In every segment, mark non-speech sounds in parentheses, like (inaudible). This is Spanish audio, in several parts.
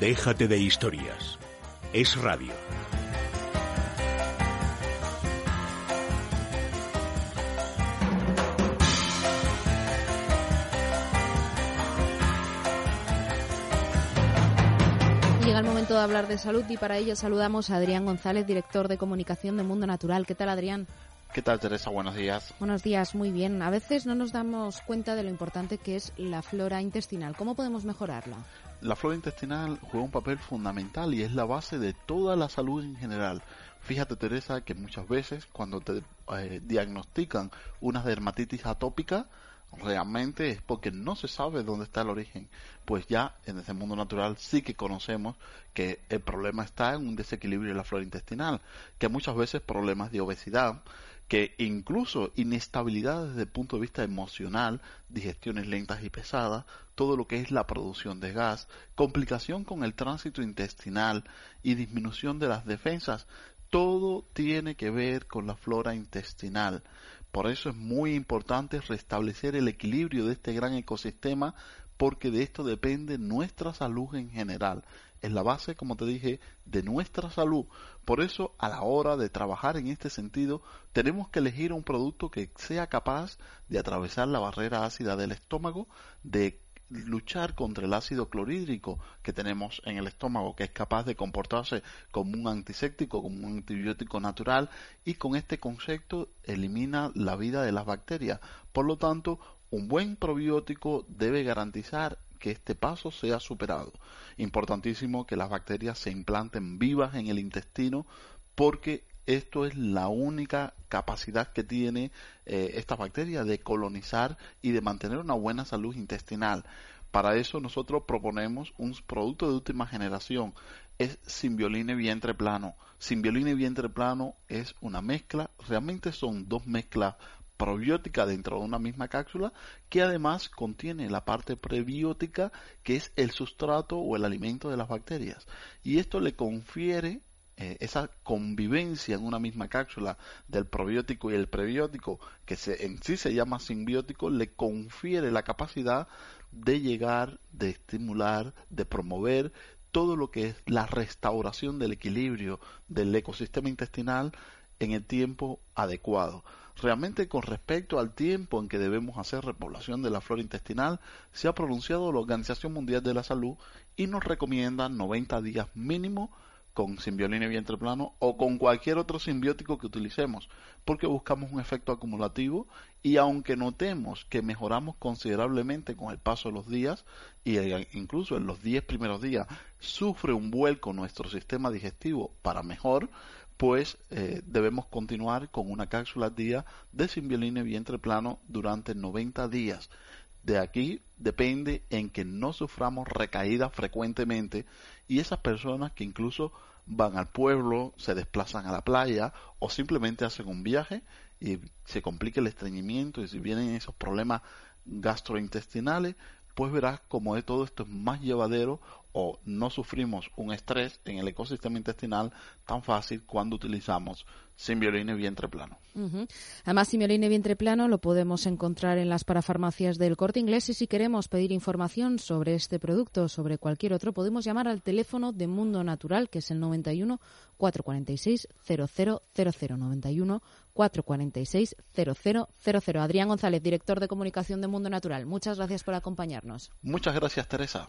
Déjate de historias. Es radio. Llega el momento de hablar de salud y para ello saludamos a Adrián González, director de comunicación de Mundo Natural. ¿Qué tal, Adrián? ¿Qué tal, Teresa? Buenos días. Buenos días, muy bien. A veces no nos damos cuenta de lo importante que es la flora intestinal. ¿Cómo podemos mejorarla? La flora intestinal juega un papel fundamental y es la base de toda la salud en general. Fíjate, Teresa, que muchas veces cuando te eh, diagnostican una dermatitis atópica, realmente es porque no se sabe dónde está el origen. Pues ya en ese mundo natural sí que conocemos que el problema está en un desequilibrio de la flora intestinal, que muchas veces problemas de obesidad, que incluso inestabilidad desde el punto de vista emocional, digestiones lentas y pesadas, todo lo que es la producción de gas, complicación con el tránsito intestinal y disminución de las defensas, todo tiene que ver con la flora intestinal. Por eso es muy importante restablecer el equilibrio de este gran ecosistema porque de esto depende nuestra salud en general. Es la base, como te dije, de nuestra salud. Por eso, a la hora de trabajar en este sentido, tenemos que elegir un producto que sea capaz de atravesar la barrera ácida del estómago, de luchar contra el ácido clorhídrico que tenemos en el estómago, que es capaz de comportarse como un antiséptico, como un antibiótico natural, y con este concepto elimina la vida de las bacterias. Por lo tanto, un buen probiótico debe garantizar que este paso sea superado. Importantísimo que las bacterias se implanten vivas en el intestino porque esto es la única capacidad que tiene eh, esta bacteria de colonizar y de mantener una buena salud intestinal. Para eso nosotros proponemos un producto de última generación. Es Simbioline vientre plano. Simbioline vientre plano es una mezcla, realmente son dos mezclas probióticas dentro de una misma cápsula que además contiene la parte prebiótica que es el sustrato o el alimento de las bacterias y esto le confiere eh, esa convivencia en una misma cápsula del probiótico y el prebiótico, que se, en sí se llama simbiótico, le confiere la capacidad de llegar, de estimular, de promover todo lo que es la restauración del equilibrio del ecosistema intestinal en el tiempo adecuado. Realmente con respecto al tiempo en que debemos hacer repoblación de la flora intestinal, se ha pronunciado la Organización Mundial de la Salud y nos recomienda 90 días mínimo con simbiolina y vientre plano o con cualquier otro simbiótico que utilicemos, porque buscamos un efecto acumulativo y aunque notemos que mejoramos considerablemente con el paso de los días y e incluso en los 10 primeros días sufre un vuelco nuestro sistema digestivo para mejor, pues eh, debemos continuar con una cápsula día de simbiolina y vientre plano durante 90 días. De aquí depende en que no suframos recaídas frecuentemente y esas personas que incluso van al pueblo, se desplazan a la playa o simplemente hacen un viaje y se complica el estreñimiento y si vienen esos problemas gastrointestinales, pues verás como de todo esto es más llevadero o no sufrimos un estrés en el ecosistema intestinal tan fácil cuando utilizamos Simbioline vientre plano. Además, Simbioline vientre plano lo podemos encontrar en las parafarmacias del Corte Inglés y si queremos pedir información sobre este producto o sobre cualquier otro, podemos llamar al teléfono de Mundo Natural, que es el 91 446 0000 91 446 0000. Adrián González, director de comunicación de Mundo Natural. Muchas gracias por acompañarnos. Muchas gracias, Teresa.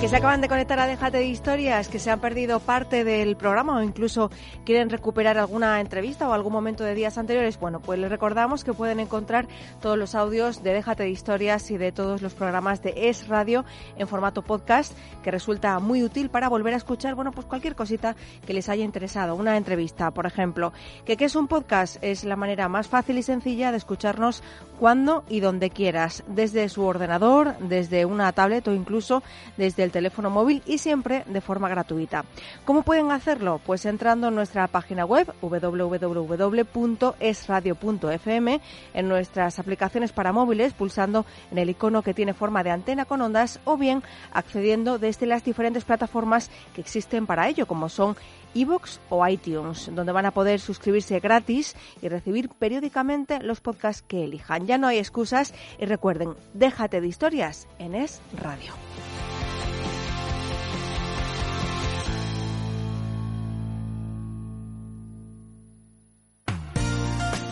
Que se acaban de conectar a Déjate de Historias, que se han perdido parte del programa o incluso quieren recuperar alguna entrevista o algún momento de días anteriores, bueno, pues les recordamos que pueden encontrar todos los audios de Déjate de Historias y de todos los programas de Es Radio en formato podcast, que resulta muy útil para volver a escuchar, bueno, pues cualquier cosita que les haya interesado. Una entrevista, por ejemplo. ¿Que qué es un podcast? Es la manera más fácil y sencilla de escucharnos cuando y donde quieras, desde su ordenador, desde una tablet o incluso desde el teléfono móvil y siempre de forma gratuita. ¿Cómo pueden hacerlo? Pues entrando en nuestra página web www.esradio.fm, en nuestras aplicaciones para móviles, pulsando en el icono que tiene forma de antena con ondas o bien accediendo desde las diferentes plataformas que existen para ello, como son iVoox o iTunes, donde van a poder suscribirse gratis y recibir periódicamente los podcasts que elijan. Ya no hay excusas y recuerden, déjate de historias en Es Radio.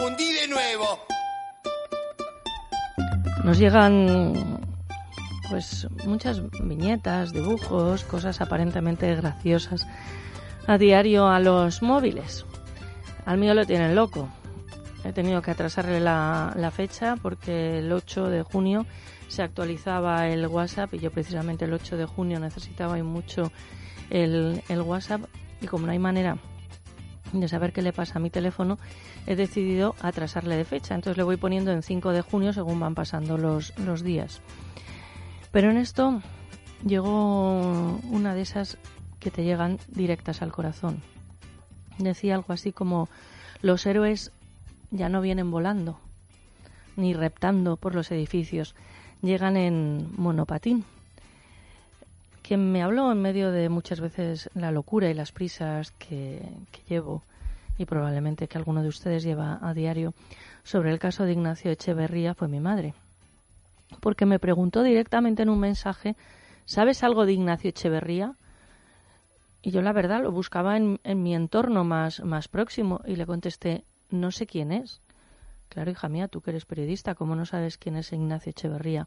confundí de nuevo. Nos llegan pues muchas viñetas, dibujos, cosas aparentemente graciosas a diario a los móviles. Al mío lo tienen loco. He tenido que atrasarle la, fecha porque el 8 de junio se actualizaba el WhatsApp y yo precisamente el 8 de junio necesitaba y mucho el, el WhatsApp y como no hay manera de saber qué le pasa a mi teléfono, he decidido atrasarle de fecha. Entonces le voy poniendo en 5 de junio según van pasando los, los días. Pero en esto llegó una de esas que te llegan directas al corazón. Decía algo así como, los héroes ya no vienen volando, ni reptando por los edificios, llegan en monopatín. Quien me habló en medio de muchas veces la locura y las prisas que, que llevo, y probablemente que alguno de ustedes lleva a diario, sobre el caso de Ignacio Echeverría fue mi madre. Porque me preguntó directamente en un mensaje, ¿sabes algo de Ignacio Echeverría? Y yo la verdad lo buscaba en, en mi entorno más, más próximo y le contesté, no sé quién es. Claro, hija mía, tú que eres periodista, ¿cómo no sabes quién es Ignacio Echeverría?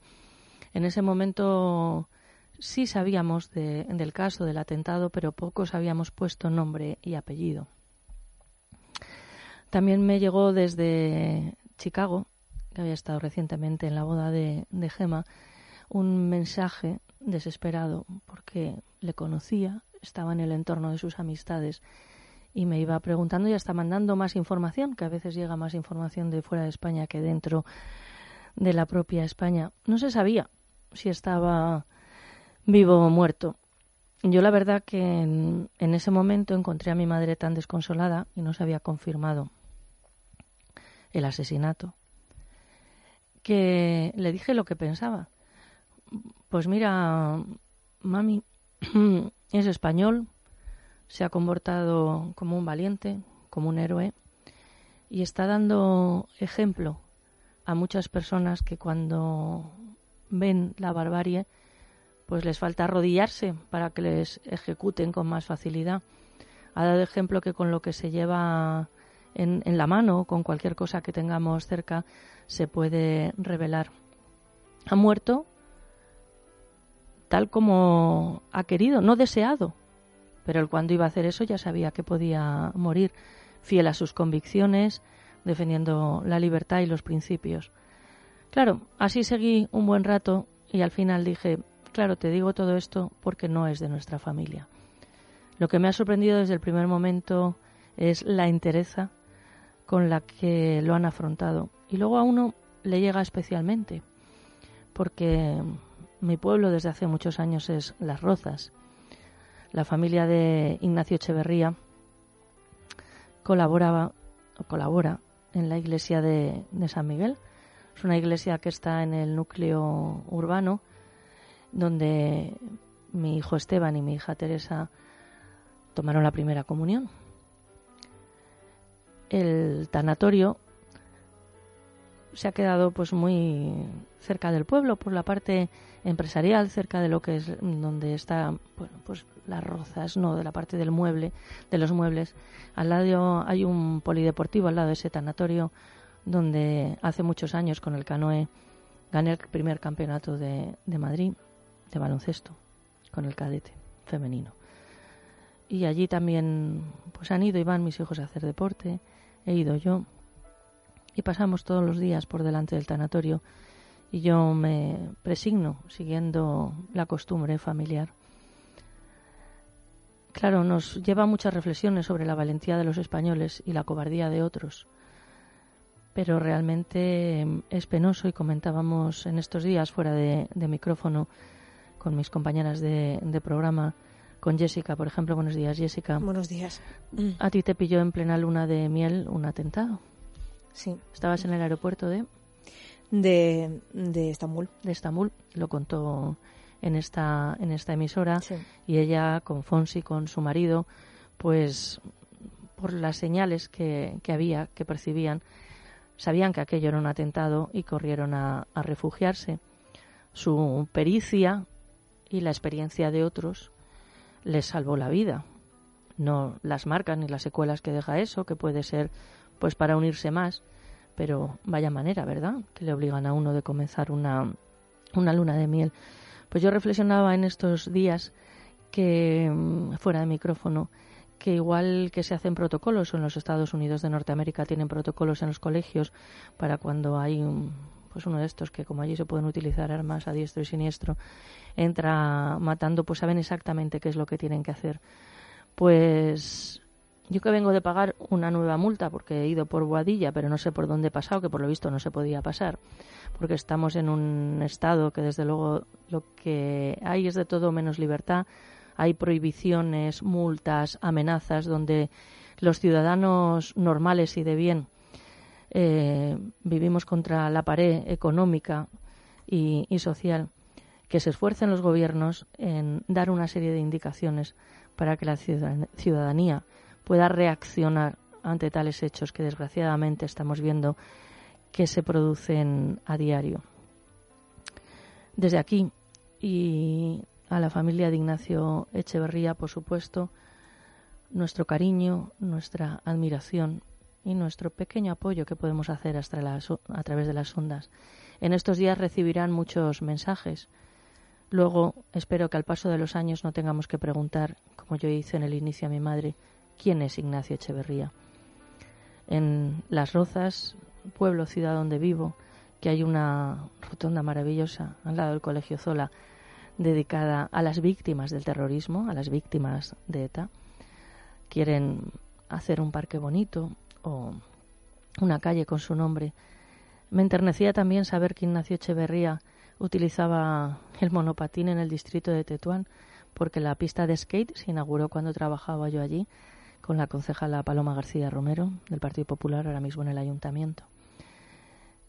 En ese momento sí sabíamos de, del caso del atentado, pero pocos habíamos puesto nombre y apellido. También me llegó desde Chicago, que había estado recientemente en la boda de, de Gema, un mensaje desesperado porque le conocía, estaba en el entorno de sus amistades y me iba preguntando y hasta mandando más información, que a veces llega más información de fuera de España que dentro de la propia España. No se sabía si estaba vivo o muerto. Yo la verdad que en, en ese momento encontré a mi madre tan desconsolada y no se había confirmado el asesinato que le dije lo que pensaba. Pues mira, mami, (clears throat) es español, se ha comportado como un valiente, como un héroe, y está dando ejemplo a muchas personas que cuando ven la barbarie, pues les falta arrodillarse para que les ejecuten con más facilidad. Ha dado ejemplo que con lo que se lleva en, la mano, con cualquier cosa que tengamos cerca, se puede revelar. Ha muerto tal como ha querido, no deseado, pero él cuando iba a hacer eso ya sabía que podía morir, fiel a sus convicciones, defendiendo la libertad y los principios. Claro, así seguí un buen rato y al final dije, claro, te digo todo esto porque no es de nuestra familia. Lo que me ha sorprendido desde el primer momento es la entereza con la que lo han afrontado. Y luego a uno le llega especialmente, porque mi pueblo desde hace muchos años es Las Rozas. La familia de Ignacio Echeverría colaboraba o colabora en la iglesia de, de San Miguel. Es una iglesia que está en el núcleo urbano donde mi hijo Esteban y mi hija Teresa tomaron la primera comunión. El tanatorio se ha quedado pues muy cerca del pueblo por la parte empresarial, cerca de lo que es donde está bueno, pues las rozas, no, de la parte del mueble, de los muebles. Al lado hay un polideportivo al lado de ese tanatorio donde hace muchos años con el canoe gané el primer campeonato de, de Madrid de baloncesto con el cadete femenino. Y allí también pues han ido y van mis hijos a hacer deporte, he ido yo y pasamos todos los días por delante del tanatorio y yo me presigno siguiendo la costumbre familiar. Claro, nos lleva muchas reflexiones sobre la valentía de los españoles y la cobardía de otros, pero realmente es penoso y comentábamos en estos días fuera de micrófono con mis compañeras de, programa, con Jessica, por ejemplo. Buenos días, Jessica. Buenos días. A ti te pilló en plena luna de miel un atentado. Sí. ¿Estabas en el aeropuerto de...? De, de Estambul. De Estambul. Lo contó en esta, en esta emisora. Y ella, con Fonsi, con su marido, pues por las señales que, que había, que percibían, sabían que aquello era un atentado y corrieron a, a refugiarse. Su pericia y la experiencia de otros les salvó la vida. No las marcas ni las secuelas que deja eso, que puede ser pues para unirse más, pero vaya manera, ¿verdad? Que le obligan a uno de comenzar una, una luna de miel. Pues yo reflexionaba en estos días que, mm, fuera de micrófono, que igual que se hacen protocolos o en los Estados Unidos de Norteamérica tienen protocolos en los colegios para cuando hay un, pues uno de estos que como allí se pueden utilizar armas a diestro y siniestro, entra matando, pues saben exactamente qué es lo que tienen que hacer. Pues yo que vengo de pagar una nueva multa porque he ido por Boadilla, pero no sé por dónde he pasado, que por lo visto no se podía pasar, porque estamos en un estado que desde luego lo que hay es de todo menos libertad. Hay prohibiciones, multas, amenazas, donde los ciudadanos normales y de bien eh, vivimos contra la pared económica y, social, que se esfuercen los gobiernos en dar una serie de indicaciones para que la ciudadanía pueda reaccionar ante tales hechos que desgraciadamente estamos viendo que se producen a diario. Desde aquí y a la familia de Ignacio Echeverría, por supuesto, nuestro cariño, nuestra admiración y nuestro pequeño apoyo que podemos hacer hasta a través de las ondas. En estos días recibirán muchos mensajes. Luego espero que al paso de los años no tengamos que preguntar, como yo hice en el inicio a mi madre, quién es Ignacio Echeverría. En Las Rozas, pueblo, ciudad donde vivo, que hay una rotonda maravillosa al lado del Colegio Zola dedicada a las víctimas del terrorismo, a las víctimas de ETA. Quieren hacer un parque bonito, o una calle con su nombre. Me enternecía también saber que Ignacio Echeverría utilizaba el monopatín en el distrito de Tetuán, porque la pista de skate se inauguró cuando trabajaba yo allí con la concejala Paloma García Romero del Partido Popular, ahora mismo en el ayuntamiento.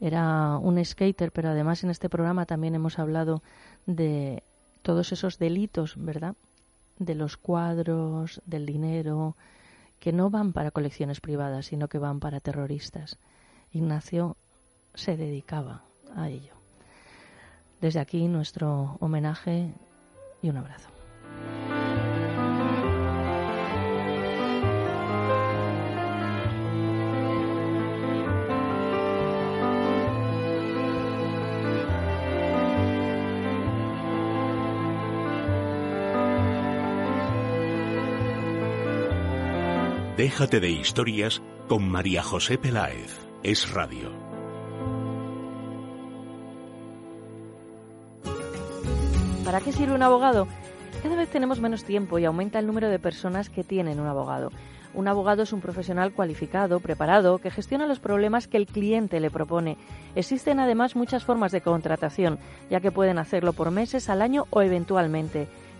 Era un skater, pero además en este programa también hemos hablado de todos esos delitos, ¿verdad?, de los cuadros, del dinero, que no van para colecciones privadas, sino que van para terroristas. Ignacio se dedicaba a ello. Desde aquí nuestro homenaje y un abrazo. Déjate de historias con María José Peláez. Es radio. ¿Para qué sirve un abogado? Cada vez tenemos menos tiempo y aumenta el número de personas que tienen un abogado. Un abogado es un profesional cualificado, preparado, que gestiona los problemas que el cliente le propone. Existen además muchas formas de contratación, ya que pueden hacerlo por meses, al año o eventualmente.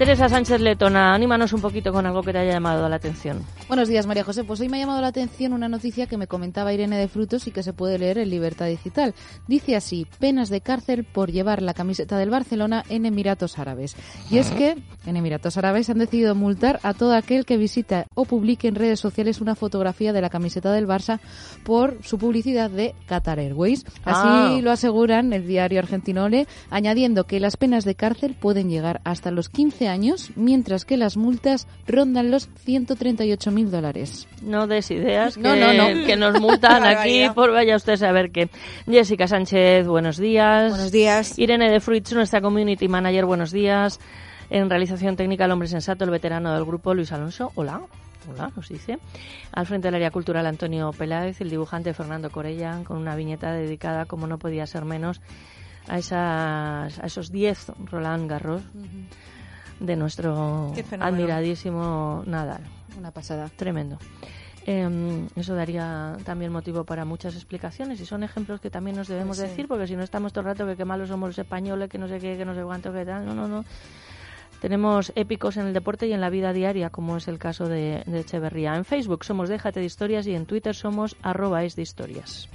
Teresa Sánchez Letona, anímanos un poquito con algo que te haya llamado la atención. Buenos días, María José. Pues hoy me ha llamado la atención una noticia que me comentaba Irene de Frutos y que se puede leer en Libertad Digital. Dice así, penas de cárcel por llevar la camiseta del Barcelona en Emiratos Árabes. Y es que en Emiratos Árabes han decidido multar a todo aquel que visita o publique en redes sociales una fotografía de la camiseta del Barça por su publicidad de Qatar Airways. Así Ah. lo aseguran el diario argentino Ole, añadiendo que las penas de cárcel pueden llegar hasta los 15 años, mientras que las multas rondan los 138.000 dólares. No des ideas que, No, no, no. que nos multan (laughs) aquí por vaya usted a saber qué. Jessica Sánchez, buenos días. Buenos días. Irene de Fruits, nuestra community manager, buenos días. En realización técnica, el hombre sensato, el veterano del grupo, Luis Alonso. Hola. Hola, nos dice. Al frente del área cultural, Antonio Peláez, el dibujante Fernando Corella, con una viñeta dedicada, como no podía ser menos, a, esas, a esos 10 Roland Garros de nuestro admiradísimo Nadal. Una pasada. Tremendo. Eh, eso daría también motivo para muchas explicaciones y son ejemplos que también nos debemos sí. decir porque si no estamos todo el rato que qué malos somos los españoles, que no sé qué, que no sé cuánto, que tal. No, no, no. Tenemos épicos en el deporte y en la vida diaria, como es el caso de, de Echeverría. En Facebook somos Déjate de Historias y en Twitter somos arroba es de historias.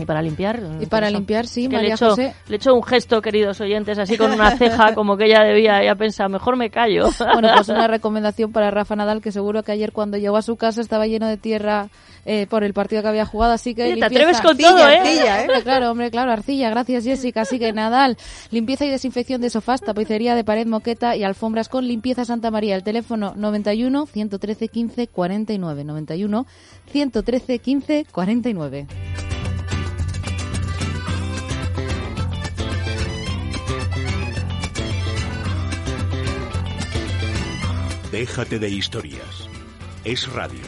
Y para limpiar. Y para Teresa, limpiar, sí, que le echo, José. le echo un gesto, queridos oyentes, así con una ceja, (laughs) como que ella debía, ella pensaba, mejor me callo. (laughs) Bueno, pues una (laughs) recomendación para Rafa Nadal, que seguro que ayer cuando llegó a su casa estaba lleno de tierra eh, por el partido que había jugado, así que Oye, te limpieza. atreves con Arcilla, todo, ¿eh? arcilla, Hombre, claro, hombre, claro, arcilla, gracias Jessica. Así que Nadal, limpieza y desinfección de sofás, tapicería de pared, moqueta y alfombras con limpieza Santa María. El teléfono 91 113 15 49, 91 113 15 49. Déjate de historias. Es radio.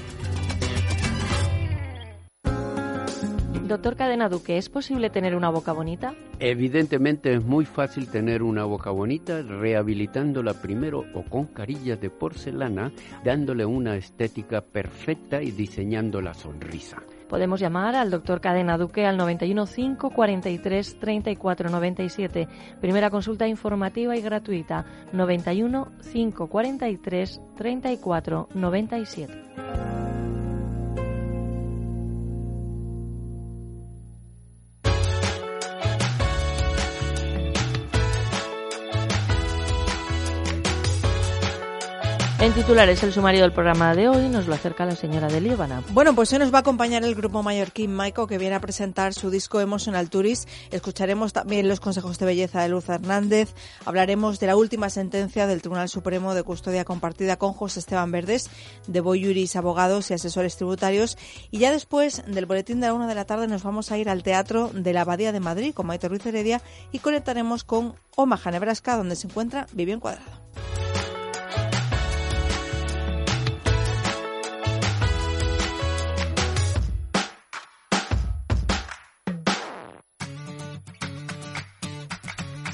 Doctor Cadena Duque, ¿es posible tener una boca bonita? Evidentemente es muy fácil tener una boca bonita rehabilitándola primero o con carillas de porcelana, dándole una estética perfecta y diseñando la sonrisa. Podemos llamar al doctor Cadena Duque al 91 5 43 34 97. Primera consulta informativa y gratuita 91 5 43 34 97. En titulares, el sumario del programa de hoy nos lo acerca la señora de Líbana. Bueno, pues hoy nos va a acompañar el grupo mallorquín Maiko, que viene a presentar su disco Emotional Tourist. Escucharemos también los consejos de belleza de Luz Hernández. Hablaremos de la última sentencia del Tribunal Supremo de Custodia Compartida con José Esteban Verdes, de Boyuris Abogados y Asesores Tributarios. Y ya después del boletín de la una de la tarde nos vamos a ir al Teatro de la Abadía de Madrid con Maite Ruiz Heredia y conectaremos con Omaha, Nebraska, donde se encuentra Vivian Cuadrado.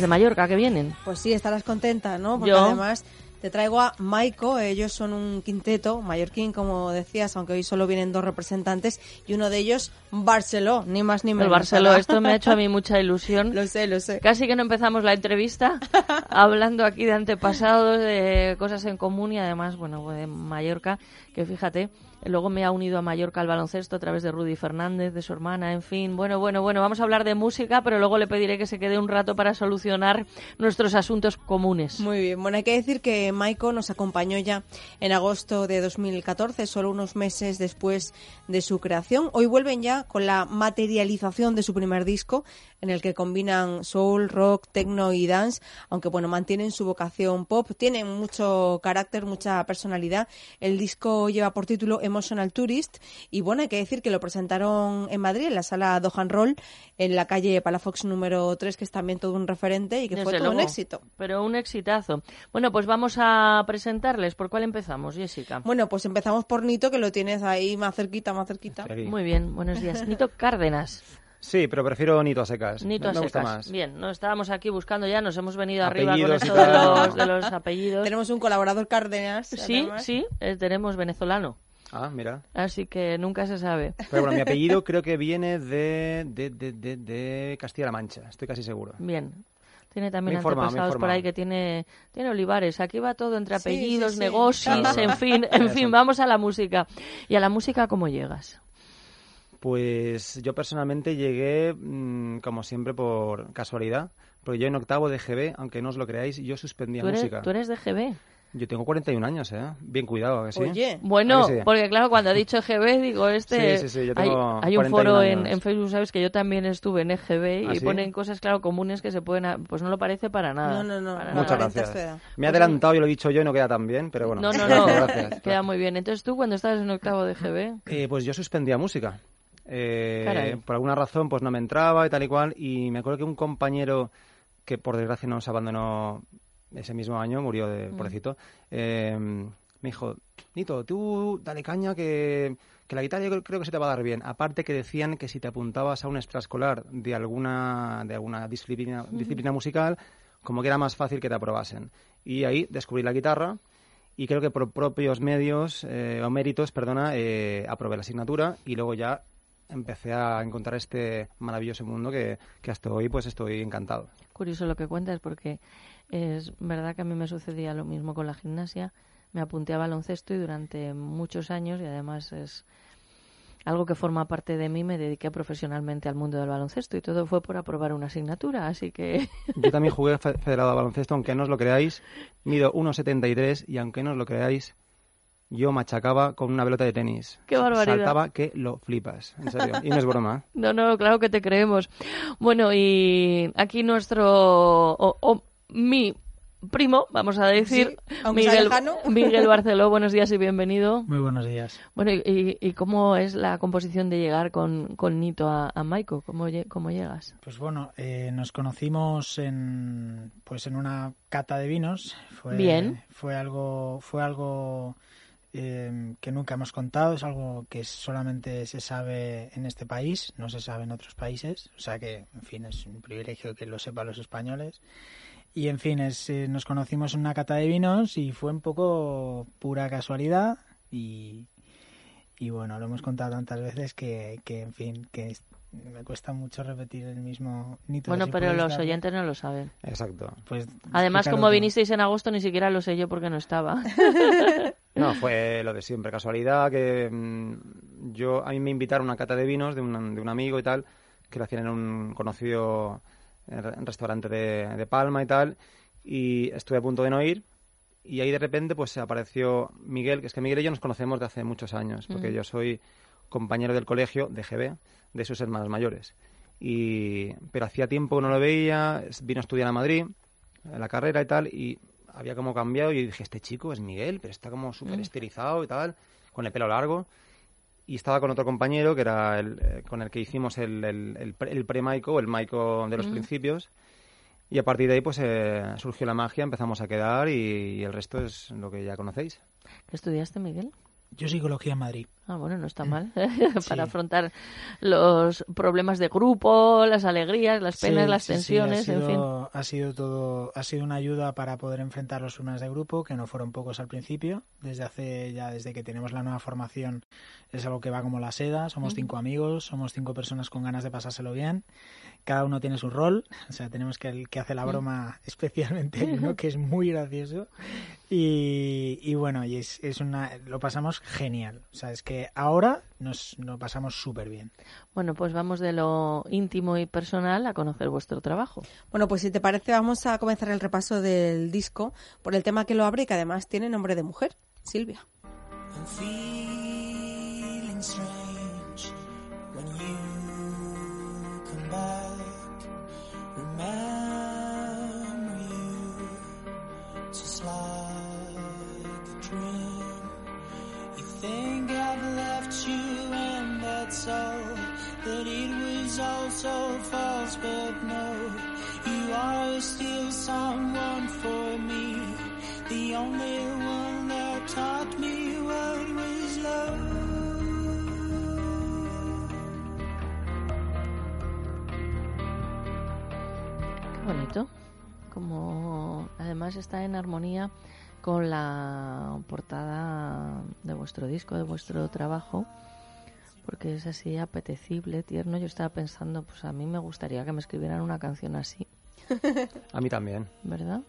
Desde Mallorca, que vienen. Pues sí, estarás contenta, ¿no? Porque Yo. además te traigo a Maiko, ellos son un quinteto, mallorquín, como decías, aunque hoy solo vienen dos representantes, y uno de ellos, Barceló, ni más ni menos. El Barceló, esto me ha hecho a mí (laughs) mucha ilusión. Lo sé, lo sé. Casi que no empezamos la entrevista (laughs) hablando aquí de antepasados, de cosas en común y además, bueno, de Mallorca, que fíjate, luego me ha unido a Mallorca al baloncesto a través de Rudy Fernández, de su hermana, en fin. Bueno, bueno, bueno, vamos a hablar de música, pero luego le pediré que se quede un rato para solucionar nuestros asuntos comunes. Muy bien, bueno, hay que decir que Maiko nos acompañó ya en agosto de 2014, solo unos meses después de su creación. Hoy vuelven ya con la materialización de su primer disco, en el que combinan soul, rock, techno y dance, aunque bueno, mantienen su vocación pop, tienen mucho carácter, mucha personalidad. El disco lleva por título Emotional Tourist y bueno, hay que decir que lo presentaron en Madrid, en la sala Dohan Roll, en la calle Palafox número 3, que es también todo un referente y que fue todo un éxito. Pero un exitazo. Bueno, pues vamos a presentarles. ¿Por cuál empezamos, Jessica? Bueno, pues empezamos por Nito, que lo tienes ahí más cerquita, más cerquita. Muy bien, buenos días. Nito Cárdenas. Sí, pero prefiero Nito a secas. Nito a me gusta secas. más. Bien, no estábamos aquí buscando ya, nos hemos venido arriba con esto de los, de los apellidos. Tenemos un colaborador Cárdenas. Sí, además. sí, eh, tenemos venezolano. Ah, mira. Así que nunca se sabe. Pero bueno, mi apellido (laughs) creo que viene de, de, de, de, de Castilla-La Mancha, estoy casi seguro. Bien. Tiene también informa, antepasados por ahí que tiene, tiene olivares. Aquí va todo entre apellidos, sí, sí. negocios, en fin, (laughs) en fin, vamos a la música. ¿Y a la música cómo llegas? Pues yo personalmente llegué, mm, como siempre, por casualidad. Porque yo en octavo de GB, aunque no os lo creáis, yo suspendía ¿Tú eres, música. tú eres de GB? Yo tengo 41 años, ¿eh? Bien cuidado, ¿a que sí? Oye. Bueno, ¿A que sí? porque claro, cuando ha dicho EGB, digo, este... Sí, sí, sí, yo hay, tengo hay un 41 foro en, años. en Facebook, ¿sabes? Que yo también estuve en EGB ¿Ah, y sí? ponen cosas, claro, comunes que se pueden... a- Pues no lo parece para nada. No, no, no. para Muchas nada. gracias. Me he adelantado, yo lo he dicho yo y no queda tan bien, pero bueno. No, no, (laughs) no. gracias. Queda muy bien. Entonces tú, cuando estabas en octavo de EGB... Eh, pues yo suspendía música. Eh, por alguna razón pues no me entraba y tal y cual. Y me acuerdo que un compañero que por desgracia nos abandonó ese mismo año, murió de Mm. pobrecito, eh, me dijo, Nito, tú dale caña que, que la guitarra yo creo- creo que se te va a dar bien. Aparte que decían que si te apuntabas a un extraescolar de alguna, de alguna disciplina, disciplina musical, como que era más fácil que te aprobasen. Y ahí descubrí la guitarra y creo que por propios medios eh, o méritos, perdona, eh, aprobé la asignatura y luego ya empecé a encontrar este maravilloso mundo que, que hasta hoy pues estoy encantado. Curioso lo que cuentas porque es verdad que a mí me sucedía lo mismo con la gimnasia. Me apunté a baloncesto y durante muchos años, y además es algo que forma parte de mí, me dediqué profesionalmente al mundo del baloncesto y todo fue por aprobar una asignatura, así que... Yo también jugué fe- federado de baloncesto, aunque no os lo creáis, mido 1,73 y aunque no os lo creáis, yo machacaba con una pelota de tenis. ¡Qué barbaridad! Saltaba que lo flipas, en serio. Y no es broma. ¿eh? (laughs) No, no, claro que te creemos. Bueno, y aquí nuestro, o, o mi primo, vamos a decir, Sí, Miguel. (laughs) Miguel Barceló, buenos días y bienvenido. Muy buenos días. Bueno, y, y- cómo es la composición de llegar con, con Nito a, a Maiko? ¿Cómo, ¿Cómo llegas? Pues bueno, eh, nos conocimos en pues en una cata de vinos. Fue, Bien. Fue algo, fue algo eh, que nunca hemos contado. Es algo que solamente se sabe en este país, no se sabe en otros países. O sea que, en fin, es un privilegio que lo sepan los españoles. Y en fin, es, eh, nos conocimos en una cata de vinos y fue un poco pura casualidad y, y bueno, lo hemos contado tantas veces que, que en fin, que es- me cuesta mucho repetir el mismo Nito, Bueno, si pero los oyentes no lo saben. Exacto. Pues Además, como tú. vinisteis en agosto, ni siquiera lo sé yo porque no estaba. (laughs) No, fue lo de siempre, casualidad, que mm, yo a mí me invitaron a una cata de vinos de un, de un amigo y tal, que lo hacían en un conocido eh, re- restaurante de, de Palma y tal, y estuve a punto de no ir, y ahí de repente pues apareció Miguel, que es que Miguel y yo nos conocemos de hace muchos años, porque Mm. yo soy compañero del colegio de GB, de sus hermanos mayores. Y, pero hacía tiempo que no lo veía, vino a estudiar a Madrid, la carrera y tal, y había como cambiado y dije, este chico es Miguel, pero está como súper Mm. estilizado y tal, con el pelo largo. Y estaba con otro compañero que era el, eh, con el que hicimos el, el, el, pre- el pre-Maico, el Maico de los Mm. principios. Y a partir de ahí pues eh, surgió la magia, empezamos a quedar y, y el resto es lo que ya conocéis. ¿Qué estudiaste, Miguel? Yo psicología en Madrid. Ah, bueno, no está mal. (laughs) Sí. Para afrontar los problemas de grupo, las alegrías, las penas, Sí, las sí, sí, tensiones, ha en fin. sido, Ha sido todo, ha sido una ayuda para poder enfrentar los problemas de grupo, que no fueron pocos al principio. Desde hace ya, desde que tenemos la nueva formación, es algo que va como la seda. Somos cinco amigos, somos cinco personas con ganas de pasárselo bien. Cada uno tiene su rol, (laughs) o sea, tenemos que el que hace la broma, (laughs) especialmente uno que es muy gracioso. Y, y bueno, y es, es una, lo pasamos genial. O sea, es que ahora nos lo pasamos súper bien. Bueno, pues vamos de lo íntimo y personal a conocer vuestro trabajo. Bueno, pues si te parece, vamos a comenzar el repaso del disco por el tema que lo abre y que además tiene nombre de mujer, Silvia. I'm all, that it was all so false, but no, you are still someone for me. The only one that taught me what was love. Bonito. Como además está en armonía con la portada de vuestro disco, de vuestro trabajo, porque es así apetecible, tierno. Yo estaba pensando, pues a mí me gustaría que me escribieran una canción así, (laughs) A mí también. ¿verdad?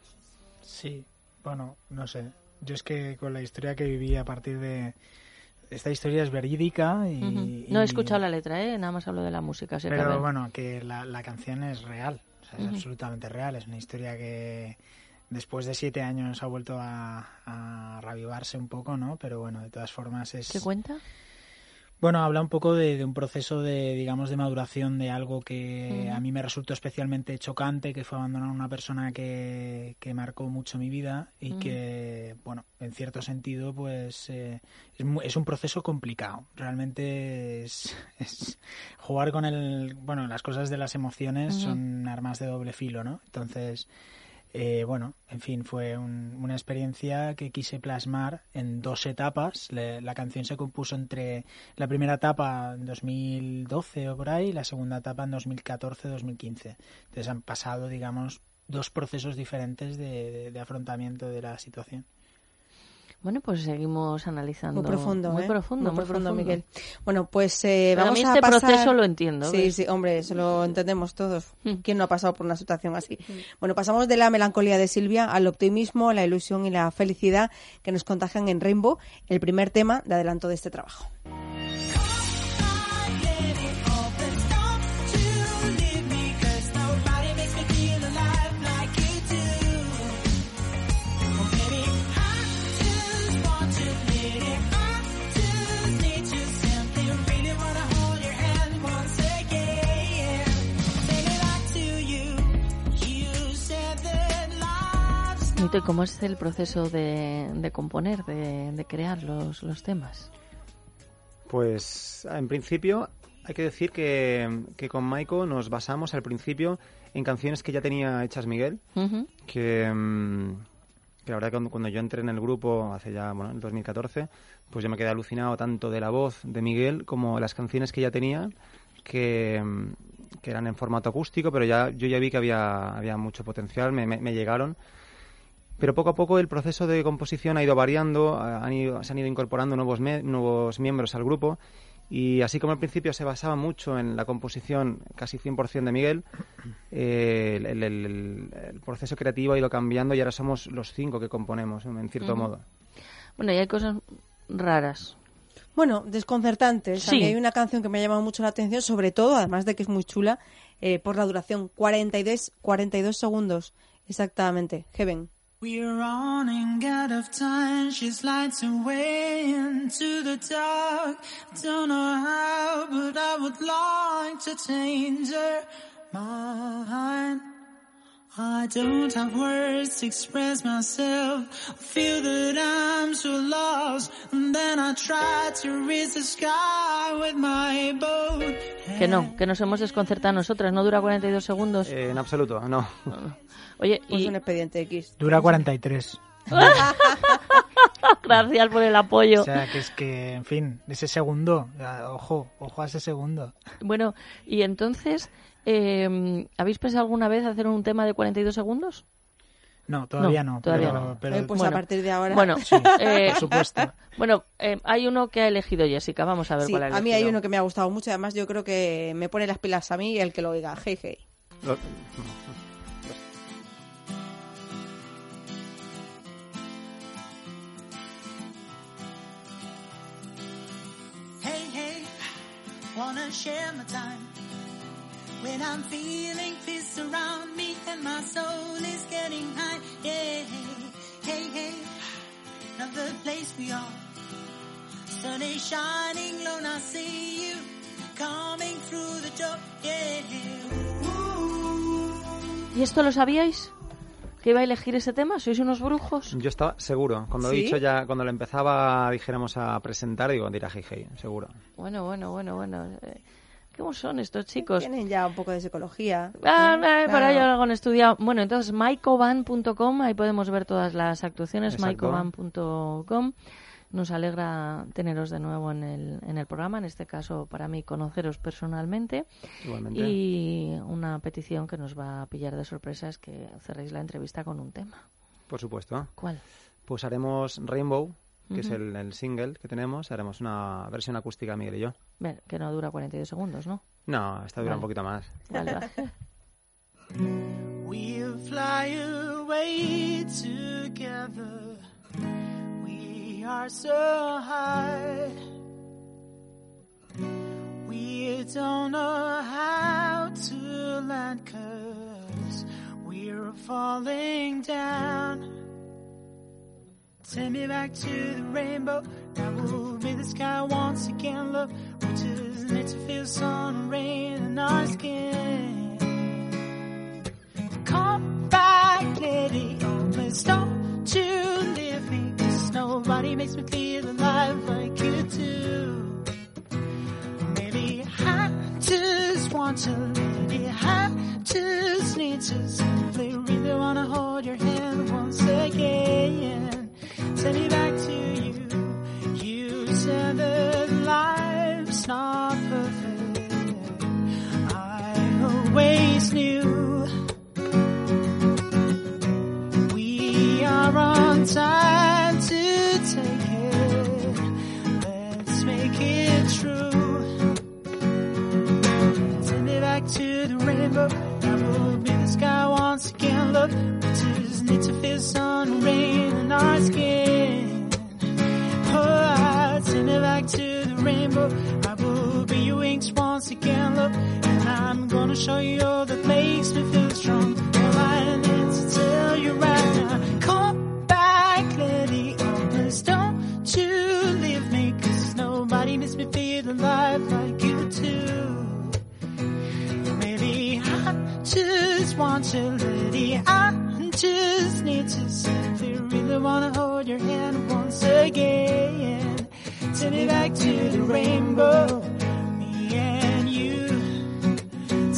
Sí, bueno, no sé. Yo es que con la historia que viví a partir de... Esta historia es verídica y... No he y- escuchado la letra, ¿eh? Nada más hablo de la música. así Pero bueno, que la, la canción es real, o sea, es absolutamente real. Es una historia que después de siete años ha vuelto a, a reavivarse un poco, ¿no? Pero bueno, de todas formas es... ¿Qué cuenta? Bueno, habla un poco de, de un proceso de, digamos, de maduración de algo que a mí me resultó especialmente chocante, que fue abandonar a una persona que, que marcó mucho mi vida y que, bueno, en cierto sentido, pues eh, es, es un proceso complicado. Realmente es, (laughs) es jugar con el, bueno, las cosas de las emociones son armas de doble filo, ¿no? Entonces, eh, bueno, en fin, fue un- una experiencia que quise plasmar en dos etapas. La canción se compuso entre la primera etapa en 2012 o por ahí y la segunda etapa en 2014-2015. Entonces han pasado, digamos, dos procesos diferentes de afrontamiento de la situación. Bueno, pues seguimos analizando. Muy profundo, Muy ¿eh? profundo, Muy muy profundo, profundo. Miguel. Bueno, pues eh, Pero a vamos mí este pasar- proceso lo entiendo, Sí, ¿ves? sí, hombre, eso lo (laughs) entendemos todos. Mm. ¿Quién no ha pasado por una situación así? Bueno, pasamos de la melancolía de Silvia al optimismo, la ilusión y la felicidad que nos contagian en Rainbow, el primer tema de adelanto de este trabajo. Nito, ¿y cómo es el proceso de, de componer, de, de crear los, los temas? Pues en principio hay que decir que, que con Maiko nos basamos al principio en canciones que ya tenía hechas Miguel, que, mm, que la verdad que cuando, yo entré en el grupo hace ya, bueno, en 2014, pues yo me quedé alucinado tanto de la voz de Miguel como las canciones que ya tenía, que, mm, que eran en formato acústico, pero ya yo ya vi que había, había mucho potencial, me, me- me llegaron. Pero poco a poco el proceso de composición ha ido variando, ha- han ido- se han ido incorporando nuevos, me- nuevos miembros al grupo y así como al principio se basaba mucho en la composición casi 100% de Miguel, eh, el, el- el- el proceso creativo ha ido cambiando y ahora somos los cinco que componemos, en cierto Ujú. modo. Bueno, y hay cosas raras. Bueno, desconcertantes. A Sí. hay una canción que me ha llamado mucho la atención, sobre todo, además de que es muy chula, eh, por la duración. 42, 42 segundos, exactamente. Heaven. We're running out of time. She slides away into the dark. Don't know how, but I would like to change her mind. I don't have words to express myself. I feel that I'm so lost. And then I try to reach the sky with my boat. Que no, que nos hemos desconcertado nosotras. No dura 42 segundos. Eh, en absoluto, no. Oye, Pues y un expediente X. Dura 43. (laughs) gracias por el apoyo. O sea, que es que, en fin, ese segundo, ojo, ojo a ese segundo. Bueno, y entonces, eh, ¿habéis pensado alguna vez hacer un tema de 42 segundos? No, todavía no. todavía pero, no. pero- Eh, pues Bueno. a partir de ahora. Bueno, Sí, eh, por supuesto. Bueno, eh, hay uno que ha elegido Jessica. Vamos a ver Sí, cuál ha a elegido. mí hay uno que me ha gustado mucho. Además, yo creo que me pone las pilas a mí y el que lo oiga. Hey, hey. Lo- Hey, hey, wanna share my time. When I'm feeling peace around me and my soul is getting high. Yeah, hey, hey, another place we are. Sun is shining low, and I see you coming through the door. Yeah, ooh. ¿Y esto lo sabíais? ¿Que iba a elegir ese tema? ¿Sois unos brujos? Yo estaba seguro. Cuando he ¿Sí? dicho ya, cuando lo empezaba, dijéramos, a presentar, digo, dirá hey, hey, seguro. Bueno, bueno, bueno, bueno. Eh, ¿Cómo son estos chicos? Tienen ya un poco de psicología. Ah, eh, ahí Claro. algo han estudiado. Bueno, entonces mycoban.com, ahí podemos ver todas las actuaciones, Exacto. mycoban.com. Nos alegra teneros de nuevo en el, en el programa, en este caso para mí conoceros personalmente. Igualmente. Y una petición que nos va a pillar de sorpresa es que cerréis la entrevista con un tema. Por supuesto. ¿Cuál? Pues haremos Rainbow, que es Ujú. el, el single que tenemos. Haremos una versión acústica, Miguel y yo. Ven, que no dura 42 segundos, ¿no? No, esta dura Vale. un poquito más. Vale, (laughs) vale. We'll fly away together. We are so high. We don't know how to land cause we're falling down. Take me back to the rainbow. That will be the sky once again. Look, we just need to feel sun and rain in our skin. Come back, lady. Please don't you leave me. 'cause nobody makes me feel alive like you do. Maybe I just want to, new. We are on time to take it. Let's make it true. Send it back to the rainbow. I will be the sky once again. Look, winters need to feel sun and rain on our skin. Oh, send it back to the rainbow. I will be your wings once again. Look gonna show you all that makes me feel strong. All I need to tell you right now, come back, lady. Please don't you leave me, cause nobody makes me feel alive like you do. Maybe I just want you, lady. I just need to simply really wanna hold your hand once again. Take me back to the rainbow,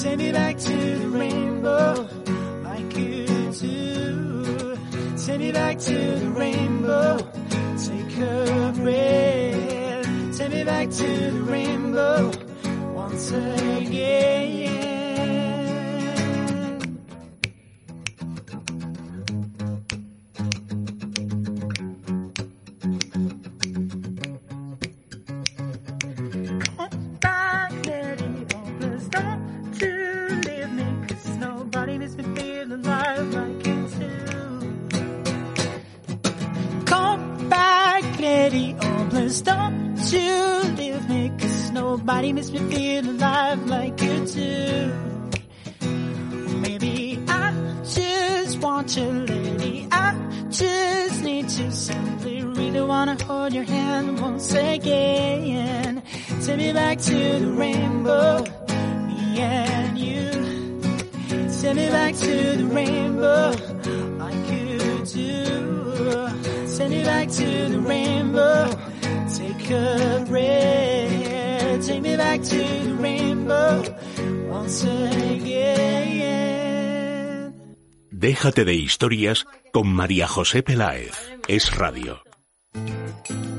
Take me back to the rainbow, like you do. Take me back to the rainbow, take a breath. Take me back to the rainbow once again. Back to the rainbow, me and you. Take me back to the rainbow, like you do. Take me back to the rainbow, take a breath. Take me back to the rainbow, once again. Déjate de historias con María José Peláez. Es radio.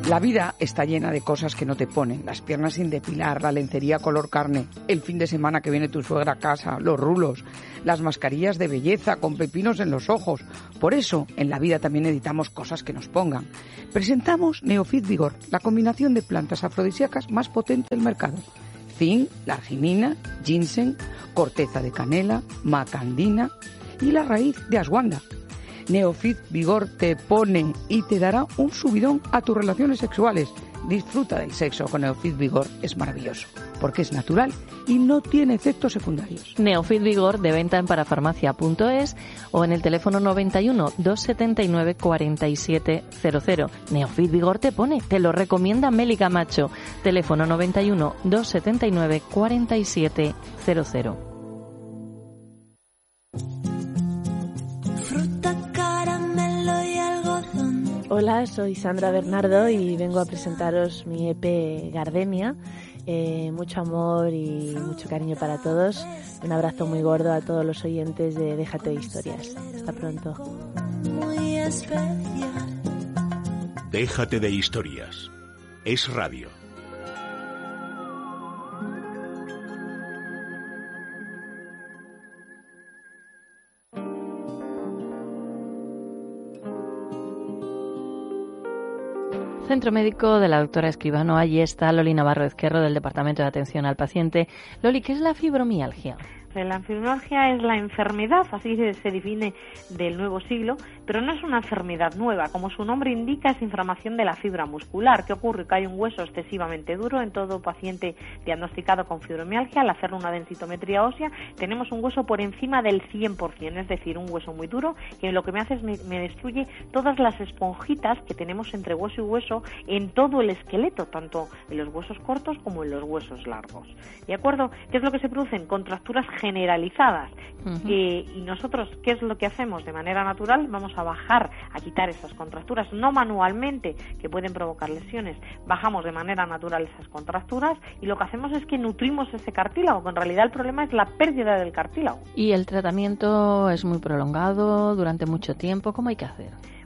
La vida está llena de cosas que no te ponen. Las piernas sin depilar, la lencería color carne, el fin de semana que viene tu suegra a casa, los rulos, las mascarillas de belleza con pepinos en los ojos. Por eso, en la vida también necesitamos cosas que nos pongan. Presentamos Neofit Vigor, la combinación de plantas afrodisíacas más potente del mercado. Zinc, la arginina, ginseng, corteza de canela, macandina y la raíz de ashwanda. Neofit Vigor te pone y te dará un subidón a tus relaciones sexuales. Disfruta del sexo con Neofit Vigor, es maravilloso, porque es natural y no tiene efectos secundarios. Neofit Vigor de venta en parafarmacia.es o en el teléfono 91 279 4700. Neofit Vigor te pone, te lo recomienda Meli Camacho. Teléfono 91 279 4700. Hola, soy Sandra Bernardo y vengo a presentaros mi EP Gardenia. Eh, mucho amor y mucho cariño para todos. Un abrazo muy gordo a todos los oyentes de Déjate de Historias. Hasta pronto. Muy especial. Déjate de historias. Es radio. Centro Médico de la doctora Escribano. Allí está Loli Navarro Ezquerro del Departamento de Atención al Paciente. Loli, ¿qué es la fibromialgia? La fibromialgia es la enfermedad, así se define del nuevo siglo, pero no es una enfermedad nueva. Como su nombre indica, es inflamación de la fibra muscular. ¿Qué ocurre? Que hay un hueso excesivamente duro en todo paciente diagnosticado con fibromialgia. Al hacer una densitometría ósea, tenemos un hueso por encima del 100%, es decir, un hueso muy duro que lo que me hace es me, me destruye todas las esponjitas que tenemos entre hueso y hueso en todo el esqueleto, tanto en los huesos cortos como en los huesos largos. ¿De acuerdo? ¿Qué es lo que se producen? Contracturas generalizadas. Eh, y nosotros, ¿qué es lo que hacemos? De manera natural, vamos a bajar, a quitar esas contracturas, no manualmente, que pueden provocar lesiones. Bajamos de manera natural esas contracturas y lo que hacemos es que nutrimos ese cartílago, que en realidad el problema es la pérdida del cartílago. Y el tratamiento es muy prolongado, durante mucho tiempo. ¿Cómo hay que hacer?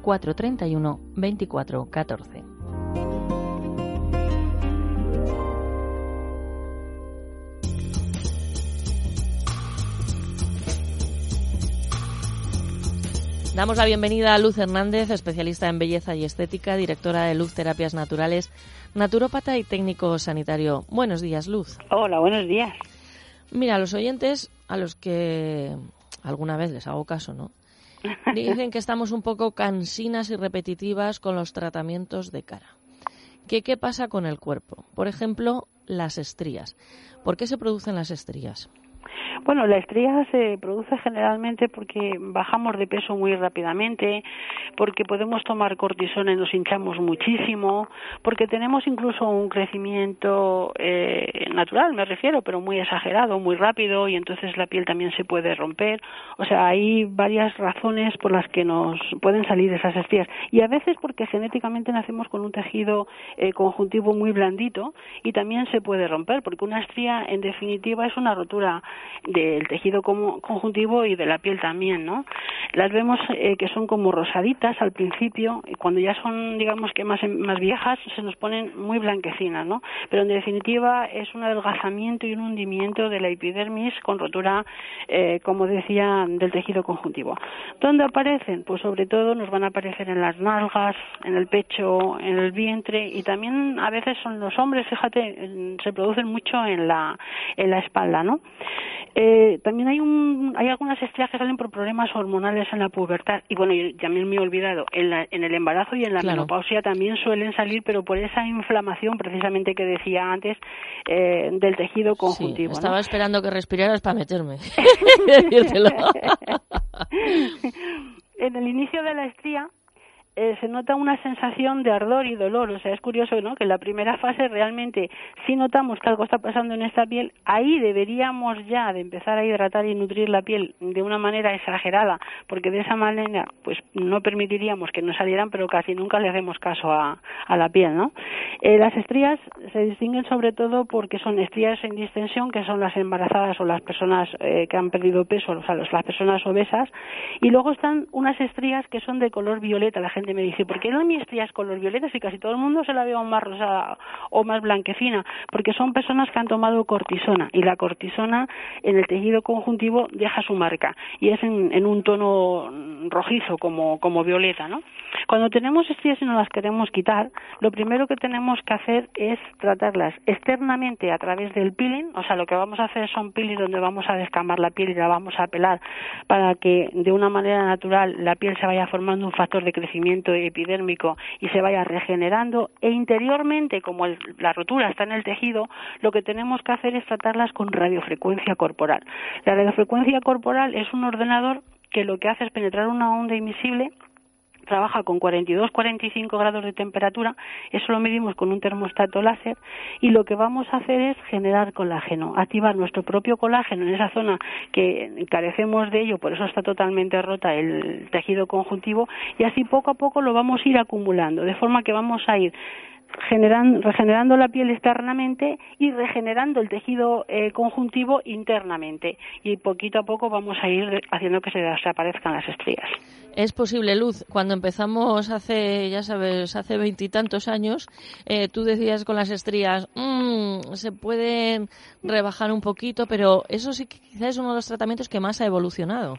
431 24 14. Damos la bienvenida a Luz Hernández, especialista en belleza y estética, directora de Luz Terapias Naturales, naturópata y técnico sanitario. Buenos días, Luz. Hola, buenos días. Mira, a los oyentes, a los que alguna vez les hago caso, ¿no? Dicen que estamos un poco cansinas y repetitivas con los tratamientos de cara. ¿Qué, ¿Qué pasa con el cuerpo? Por ejemplo, las estrías. ¿Por qué se producen las estrías? Bueno, la estría se produce generalmente porque bajamos de peso muy rápidamente, porque podemos tomar cortisona y nos hinchamos muchísimo, porque tenemos incluso un crecimiento eh, natural, me refiero, pero muy exagerado, muy rápido, y entonces la piel también se puede romper. O sea, hay varias razones por las que nos pueden salir esas estrías. Y a veces porque genéticamente nacemos con un tejido eh, conjuntivo muy blandito y también se puede romper, porque una estría, en definitiva, es una rotura del tejido conjuntivo y de la piel también, ¿no? Las vemos eh, que son como rosaditas al principio y cuando ya son, digamos que más, más viejas, se nos ponen muy blanquecinas, ¿no? Pero en definitiva es un adelgazamiento y un hundimiento de la epidermis con rotura, eh, como decía, del tejido conjuntivo. ¿Dónde aparecen? Pues sobre todo nos van a aparecer en las nalgas, en el pecho, en el vientre y también a veces son los hombres, fíjate, se producen mucho en la, en la espalda, ¿no? Eh, también hay un, hay algunas estrías que salen por problemas hormonales en la pubertad y bueno, y también me he olvidado, en, la- en el embarazo y en la Claro. menopausia también suelen salir, pero por esa inflamación precisamente que decía antes eh, del tejido conjuntivo. Estaba esperando que respiraras para meterme. (laughs) (laughs) En el inicio de la estría eh, se nota una sensación de ardor y dolor. O sea, es curioso, ¿no? Que en la primera fase realmente, si notamos que algo está pasando en esta piel, ahí deberíamos ya de empezar a hidratar y nutrir la piel de una manera exagerada, porque de esa manera, pues no permitiríamos que nos salieran, pero casi nunca le hacemos caso a, la piel, ¿no? Eh, las estrías se distinguen sobre todo porque son estrías en distensión, que son las embarazadas o las personas eh, que han perdido peso, o sea, las personas obesas, y luego están unas estrías que son de color violeta. La gente me dice, ¿por qué no mi estría es color violeta si casi todo el mundo se la ve más rosada o más blanquecina? Porque son personas que han tomado cortisona y la cortisona en el tejido conjuntivo deja su marca y es en, un tono rojizo como, violeta, ¿no? Cuando tenemos estrías y no las queremos quitar, lo primero que tenemos que hacer es tratarlas externamente a través del peeling, o sea, lo que vamos a hacer son peelings donde vamos a descamar la piel y la vamos a pelar para que de una manera natural la piel se vaya formando un factor de crecimiento epidérmico y se vaya regenerando e interiormente, como el- la rotura está en el tejido, lo que tenemos que hacer es tratarlas con radiofrecuencia corporal. La radiofrecuencia corporal es un ordenador que lo que hace es penetrar una onda invisible trabaja con 42-45 grados de temperatura, eso lo medimos con un termostato láser y lo que vamos a hacer es generar colágeno, activar nuestro propio colágeno en esa zona que carecemos de ello, por eso está totalmente rota el tejido conjuntivo y así poco a poco lo vamos a ir acumulando, de forma que vamos a ir generan- regenerando la piel externamente y regenerando el tejido eh, conjuntivo internamente y poquito a poco vamos a ir haciendo que se desaparezcan las estrías. Es posible, Luz. Cuando empezamos hace, ya sabes, hace veintitantos años, eh, tú decías con las estrías, "Mm, se pueden rebajar un poquito, pero eso sí que quizás es uno de los tratamientos que más ha evolucionado.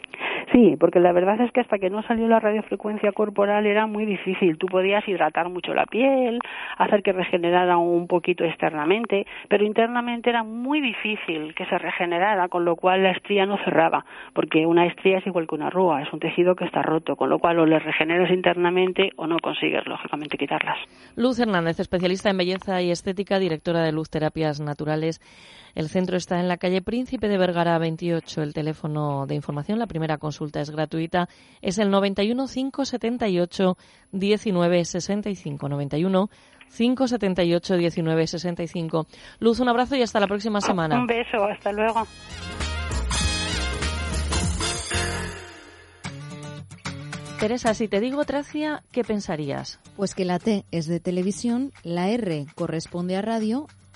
Sí, porque la verdad es que hasta que no salió la radiofrecuencia corporal era muy difícil. Tú podías hidratar mucho la piel, hacer que regenerara un poquito externamente, pero internamente era muy difícil que se regenerara, con lo cual la estría no cerraba, porque una estría es igual que una arruga, es un tejido que está roto, con lo cual o le regeneras internamente o no consigues, lógicamente, quitarlas. Luz Hernández, especialista en belleza y estética, directora de Luz Terapias Naturales. El centro está en la calle Príncipe de Vergara 28, el teléfono de información, la primera consulta consulta es gratuita. Es el 91 578 19 65. 91 578 19 65. Luz, un abrazo y hasta la próxima semana. Un beso, hasta luego. Teresa, si te digo Tracia, ¿qué pensarías? Pues que la T es de televisión, la R corresponde a radio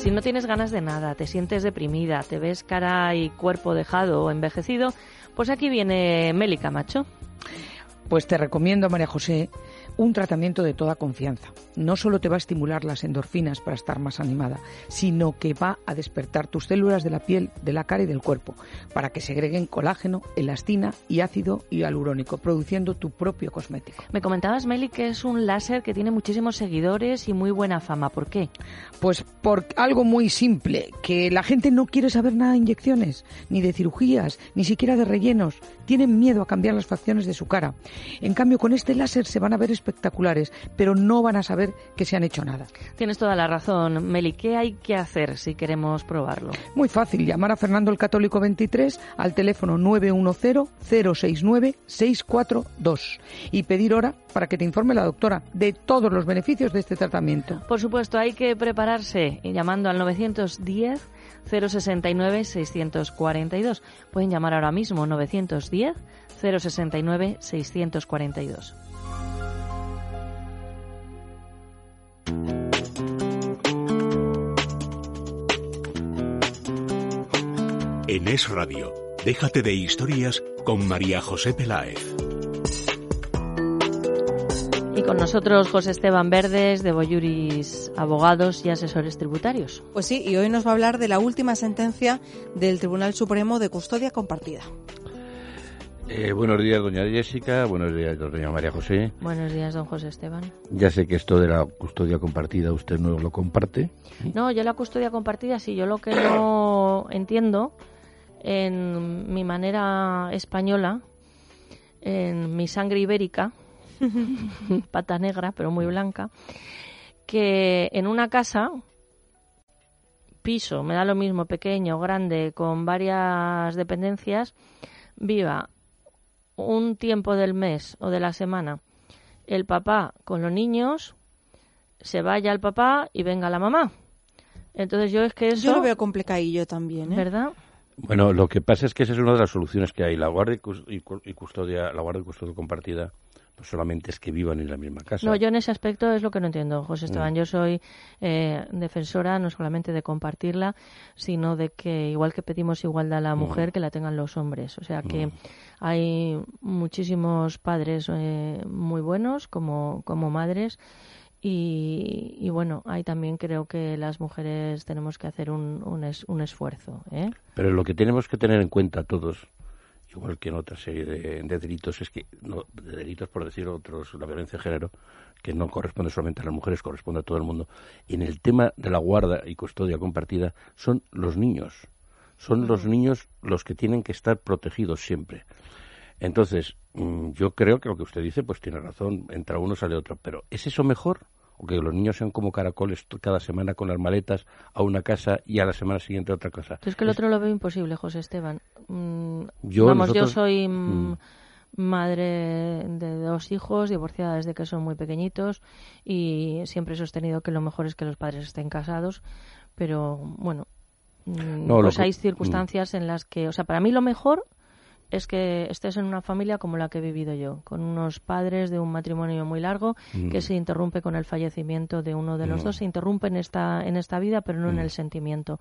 Si no tienes ganas de nada, te sientes deprimida, te ves cara y cuerpo dejado o envejecido, pues aquí viene Meli Camacho. Pues te recomiendo, María José, un tratamiento de toda confianza. No solo te va a estimular las endorfinas para estar más animada, sino que va a despertar tus células de la piel, de la cara y del cuerpo, para que segreguen colágeno, elastina y ácido hialurónico, produciendo tu propio cosmético. Me comentabas, Meli, que es un láser que tiene muchísimos seguidores y muy buena fama. ¿Por qué? Pues por algo muy simple, que la gente no quiere saber nada de inyecciones, ni de cirugías, ni siquiera de rellenos. Tienen miedo a cambiar las facciones de su cara. En cambio, con este láser se van a ver espectaculares, pero no van a saber que se han hecho nada. Tienes toda la razón, Meli. ¿Qué hay que hacer si queremos probarlo? Muy fácil, llamar a Fernando el Católico 23 al teléfono 910-069-642 y pedir hora para que te informe la doctora de todos los beneficios de este tratamiento. Por supuesto, hay que prepararse llamando al 910 069 642. Pueden llamar ahora mismo 910 069 642. En Es Radio, déjate de historias con María José Peláez. Y con nosotros José Esteban Verdes, de Boyuris Abogados y Asesores Tributarios. Pues sí, y hoy nos va a hablar de la última sentencia del Tribunal Supremo de Custodia Compartida. Eh, buenos días, doña Jessica. Buenos días, doña María José. Buenos días, don José Esteban. Ya sé que esto de la custodia compartida usted no lo comparte. No, yo la custodia compartida sí, yo lo que no (coughs) entiendo en mi manera española, en mi sangre ibérica, (laughs) pata negra pero muy blanca, que en una casa, piso, me da lo mismo, pequeño, grande, con varias dependencias, viva un tiempo del mes o de la semana el papá con los niños, se vaya el papá y venga la mamá. Entonces yo es que eso... Yo lo veo complicadillo también, ¿eh? ¿Verdad? Bueno, lo que pasa es que esa es una de las soluciones que hay. La guardia y cus- y cu- y custodia, la guardia y custodia compartida, no solamente es que vivan en la misma casa. No, yo en ese aspecto es lo que no entiendo, José Esteban. Mm. Yo soy eh, defensora no solamente de compartirla, sino de que igual que pedimos igualdad a la mujer, que la tengan los hombres. O sea que hay muchísimos padres eh, muy buenos como, como madres. Y, y bueno, ahí también creo que las mujeres tenemos que hacer un, un, es- un esfuerzo. ¿eh? Pero lo que tenemos que tener en cuenta todos, igual que en otra serie de, de delitos, es que, no, de delitos por decir otros, la violencia de género, que no corresponde solamente a las mujeres, corresponde a todo el mundo. En el tema de la guarda y custodia compartida, son los niños. Son los niños los que tienen que estar protegidos siempre. Entonces, mm, yo creo que lo que usted dice, pues tiene razón, entra uno, sale otro. Pero ¿es eso mejor? ¿O que los niños sean como caracoles cada semana con las maletas a una casa y a la semana siguiente a otra casa? Yo es que el otro lo veo imposible, José Esteban. Mm, Yo, vamos, nosotros- yo soy mm, Mm. madre de dos hijos, divorciada desde que son muy pequeñitos y siempre he sostenido que lo mejor es que los padres estén casados, pero bueno, mm, No, pues que- hay circunstancias en las que, o sea, para mí lo mejor es que estés en una familia como la que he vivido yo, con unos padres de un matrimonio muy largo que Mm. se interrumpe con el fallecimiento de uno de los Mm. dos, se interrumpe en esta, en esta vida, pero no en Mm. el sentimiento.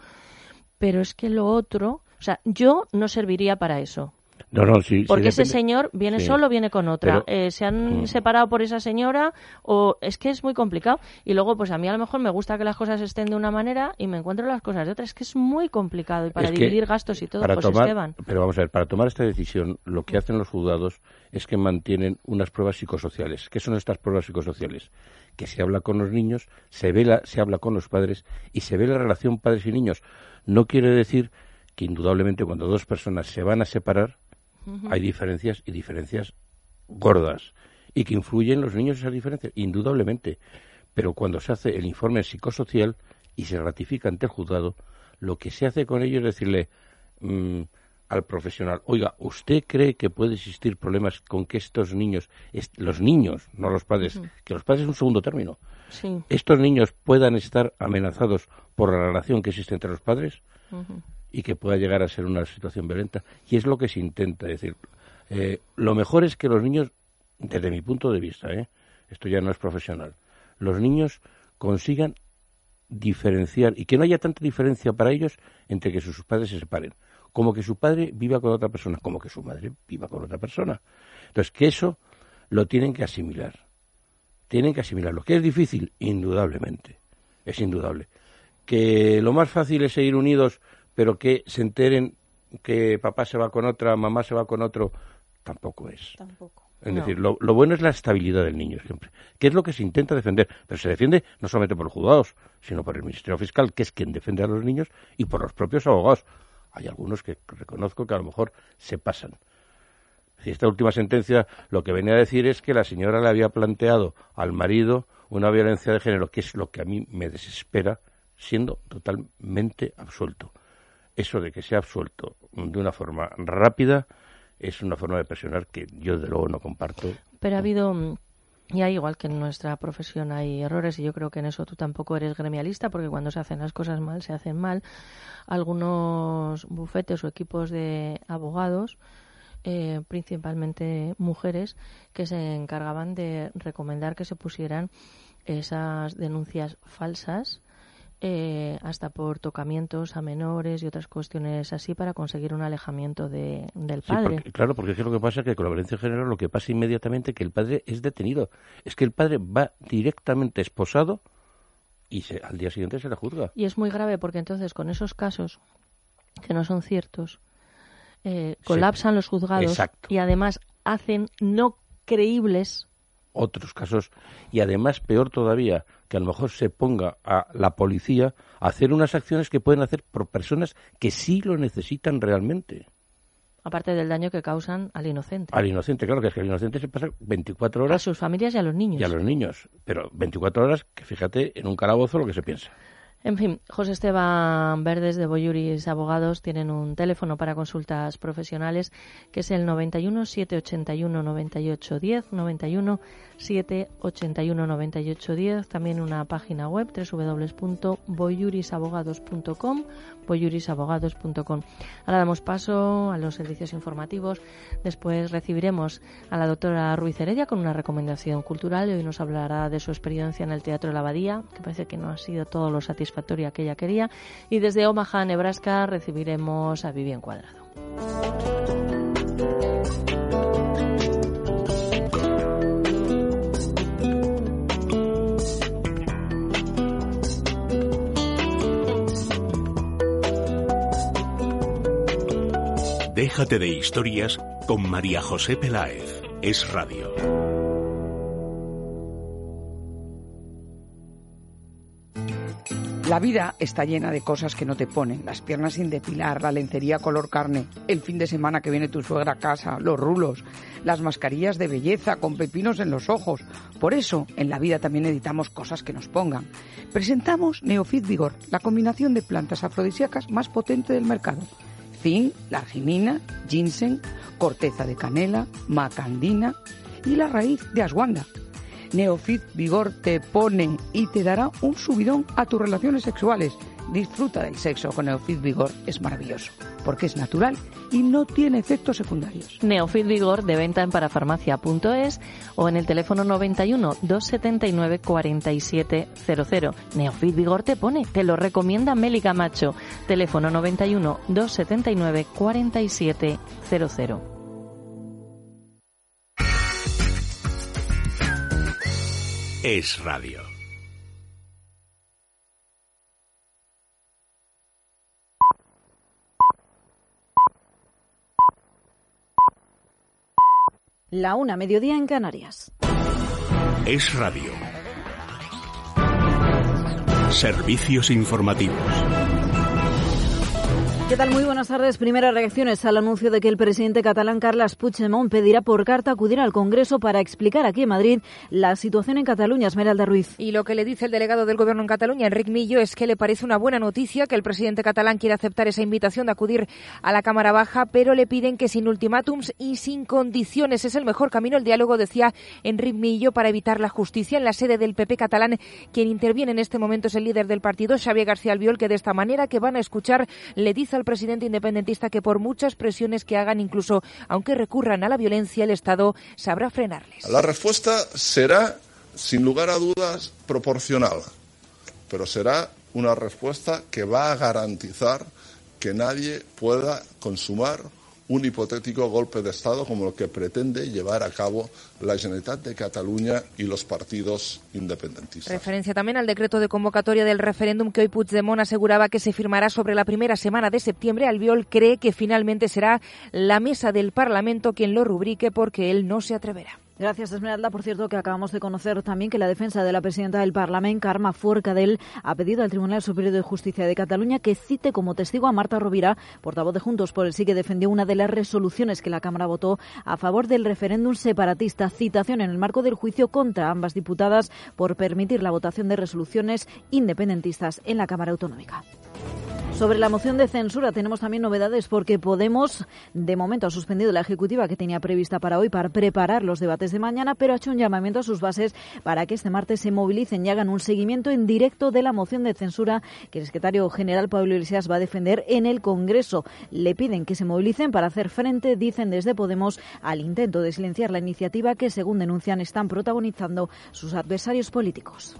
Pero es que lo otro, o sea, yo no serviría para eso. No, no, sí, sí Porque ese señor viene Sí. solo, viene con otra. Pero- Eh, se han Mm. separado por esa señora o es que es muy complicado. Y luego, pues a mí a lo mejor me gusta que las cosas estén de una manera y me encuentro las cosas de otra. Es que es muy complicado y para Es dividir gastos y todo, para pues tomar- Esteban. Pero vamos a ver, para tomar esta decisión, lo que hacen los juzgados es que mantienen unas pruebas psicosociales. ¿Qué son estas pruebas psicosociales? Que se habla con los niños, se ve la- se habla con los padres y se ve la relación padres y niños. No quiere decir que indudablemente cuando dos personas se van a separar Hay diferencias y diferencias gordas y que influyen los niños esas diferencias, indudablemente. Pero cuando se hace el informe psicosocial y se ratifica ante el juzgado, lo que se hace con ello es decirle mm, al profesional, oiga, ¿usted cree que puede existir problemas con que estos niños, est- los niños, no los padres, que los padres es un segundo término, Sí. estos niños puedan estar amenazados por la relación que existe entre los padres? Ujú. Y que pueda llegar a ser una situación violenta. Y es lo que se intenta decir. Eh, lo mejor es que los niños, desde mi punto de vista, ¿eh? esto ya no es profesional, los niños consigan diferenciar y que no haya tanta diferencia para ellos entre que sus padres se separen, como que su padre viva con otra persona, como que su madre viva con otra persona. Entonces, que eso lo tienen que asimilar. Tienen que asimilarlo. ¿Que es difícil? Indudablemente. Es indudable. Que lo más fácil es seguir unidos, pero que se enteren que papá se va con otra, mamá se va con otro, tampoco es. Tampoco. Es No. decir, lo, lo bueno es la estabilidad del niño siempre, que es lo que se intenta defender, pero se defiende no solamente por los juzgados, sino por el Ministerio Fiscal, que es quien defiende a los niños, y por los propios abogados. Hay algunos que reconozco que a lo mejor se pasan. Si esta última sentencia lo que venía a decir es que la señora le había planteado al marido una violencia de género, que es lo que a mí me desespera, siendo totalmente absuelto. Eso de que sea absuelto de una forma rápida es una forma de presionar que yo de luego no comparto. Pero ha habido, mm, y hay igual que en nuestra profesión hay errores, y yo creo que en eso tú tampoco eres gremialista, porque cuando se hacen las cosas mal, se hacen mal. Algunos bufetes o equipos de abogados, eh, principalmente mujeres, que se encargaban de recomendar que se pusieran esas denuncias falsas. Eh, hasta por tocamientos a menores y otras cuestiones así para conseguir un alejamiento de, del Sí, padre. porque- claro, porque es que lo que pasa es que con la violencia género lo que pasa inmediatamente es que el padre es detenido. Es que el padre va directamente esposado y se- al día siguiente se le juzga. Y es muy grave porque entonces con esos casos que no son ciertos eh, colapsan los juzgados Exacto. y además hacen no creíbles Otros casos, y además peor todavía, que a lo mejor se ponga a la policía a hacer unas acciones que pueden hacer por personas que sí lo necesitan realmente. aparte del daño que causan al inocente, Al inocente, claro, que es que el inocente se pasa 24 a horas sus familias y a los niños. y a los niños, pero 24 horas que fíjate en un calabozo lo que se piensa. En fin, José Esteban Verdes de Boyuris Abogados tienen un teléfono para consultas profesionales que es el 91 781 98 10, 91 781 98 10, también una página web www.boyurisabogados.com, boyurisabogados.com. Ahora damos paso a los servicios informativos, después recibiremos a la doctora Ruiz Heredia con una recomendación cultural y hoy nos hablará de su experiencia en el Teatro de la Abadía, que parece que no ha sido todo lo satisfactoria que ella quería, y desde Omaha, Nebraska, recibiremos a Vivian Cuadrado. Déjate de historias con María José Peláez. Es radio. La vida está llena de cosas que no te ponen. Las piernas sin depilar, la lencería color carne, el fin de semana que viene tu suegra a casa, los rulos, las mascarillas de belleza con pepinos en los ojos. Por eso, en la vida también necesitamos cosas que nos pongan. Presentamos Neofit Vigor, la combinación de plantas afrodisíacas más potente del mercado. Zinc, larginina, ginseng, corteza de canela, macandina y la raíz de ashwagandha. Neofit Vigor te pone y te dará un subidón a tus relaciones sexuales. Disfruta del sexo con Neofit Vigor, es maravilloso, porque es natural y no tiene efectos secundarios. Neofit Vigor de venta en parafarmacia.es o en el teléfono 91 279 4700. Neofit Vigor te pone, te lo recomienda Meli Camacho. Teléfono 91 279 4700. Es radio. La una, mediodía en Canarias. Es radio. Servicios informativos. ¿Qué tal? Muy buenas tardes. Primeras reacciones al anuncio de que el presidente catalán Carles Puigdemont pedirá por carta acudir al Congreso para explicar aquí en Madrid la situación en Cataluña. Esmeralda Ruiz. Y lo que le dice el delegado del Gobierno en Cataluña, Enric Millo, es que le parece una buena noticia que el presidente catalán quiera aceptar esa invitación de acudir a la Cámara Baja, pero le piden que sin ultimátums y sin condiciones es el mejor camino el diálogo, decía Enric Millo, para evitar la justicia. En la sede del PP catalán, quien interviene en este momento es el líder del partido, Xavier García Albiol, que de esta manera que van a escuchar le dice al presidente independentista que por muchas presiones que hagan, incluso aunque recurran a la violencia, el Estado sabrá frenarles. La respuesta será, sin lugar a dudas, proporcional, pero será una respuesta que va a garantizar que nadie pueda consumar un hipotético golpe de Estado como el que pretende llevar a cabo la Generalitat de Cataluña y los partidos independentistas. Referencia también al decreto de convocatoria del referéndum que hoy Puigdemont aseguraba que se firmará sobre la primera semana de septiembre. Albiol cree que finalmente será la mesa del Parlamento quien lo rubrique porque él no se atreverá. Gracias, Esmeralda. Por cierto, que acabamos de conocer también que la defensa de la presidenta del Parlamento, Carme Forcadell, ha pedido al Tribunal Superior de Justicia de Cataluña que cite como testigo a Marta Rovira, portavoz de Juntos por el Sí, que defendió una de las resoluciones que la Cámara votó a favor del referéndum separatista. Citación en el marco del juicio contra ambas diputadas por permitir la votación de resoluciones independentistas en la Cámara Autonómica. Sobre la moción de censura tenemos también novedades porque Podemos, de momento, ha suspendido la ejecutiva que tenía prevista para hoy para preparar los debates de mañana, pero ha hecho un llamamiento a sus bases para que este martes se movilicen y hagan un seguimiento en directo de la moción de censura que el secretario general Pablo Iglesias va a defender en el Congreso. Le piden que se movilicen para hacer frente, dicen desde Podemos, al intento de silenciar la iniciativa que, según denuncian, están protagonizando sus adversarios políticos.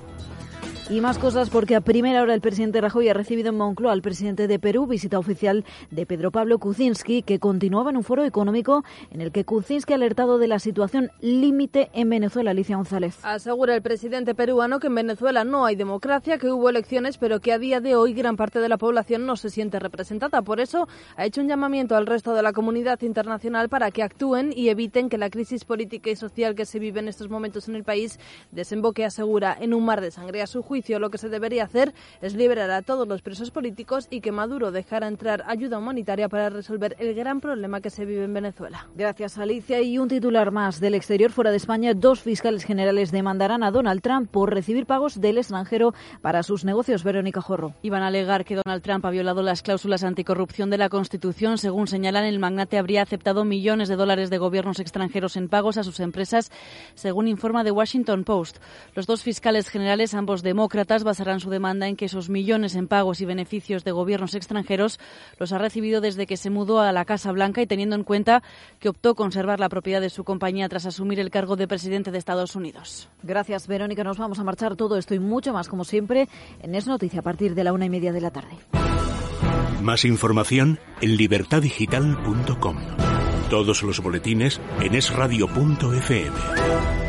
Y más cosas porque a primera hora el presidente Rajoy ha recibido en Moncloa al presidente de Perú, visita oficial de Pedro Pablo Kuczynski, que continuaba en un foro económico en el que Kuczynski ha alertado de la situación límite en Venezuela. Alicia González. Asegura el presidente peruano que en Venezuela no hay democracia, que hubo elecciones, pero que a día de hoy gran parte de la población no se siente representada. Por eso ha hecho un llamamiento al resto de la comunidad internacional para que actúen y eviten que la crisis política y social que se vive en estos momentos en el país desemboque, asegura, en un mar de sangre. A su juicio, lo que se debería hacer es liberar a todos los presos políticos y que Maduro dejara entrar ayuda humanitaria para resolver el gran problema que se vive en Venezuela. Gracias, Alicia. Y un titular más del exterior fuera de España. Dos fiscales generales demandarán a Donald Trump por recibir pagos del extranjero para sus negocios. Verónica Jorro. Iban a alegar que Donald Trump ha violado las cláusulas anticorrupción de la Constitución. Según señalan, el magnate habría aceptado millones de dólares de gobiernos extranjeros en pagos a sus empresas, según informa The Washington Post. Los dos fiscales generales, ambos demócratas, basarán su demanda en que esos millones en pagos y beneficios de gobiernos extranjeros los ha recibido desde que se mudó a la Casa Blanca y teniendo en cuenta que optó conservar la propiedad de su compañía tras asumir el cargo de presidente de Estados Unidos. Gracias, Verónica. Nos vamos a marchar todo esto y mucho más, como siempre, en Es Noticia a partir de la una y media de la tarde. Más información en libertadigital.com. Todos los boletines en esradio.fm.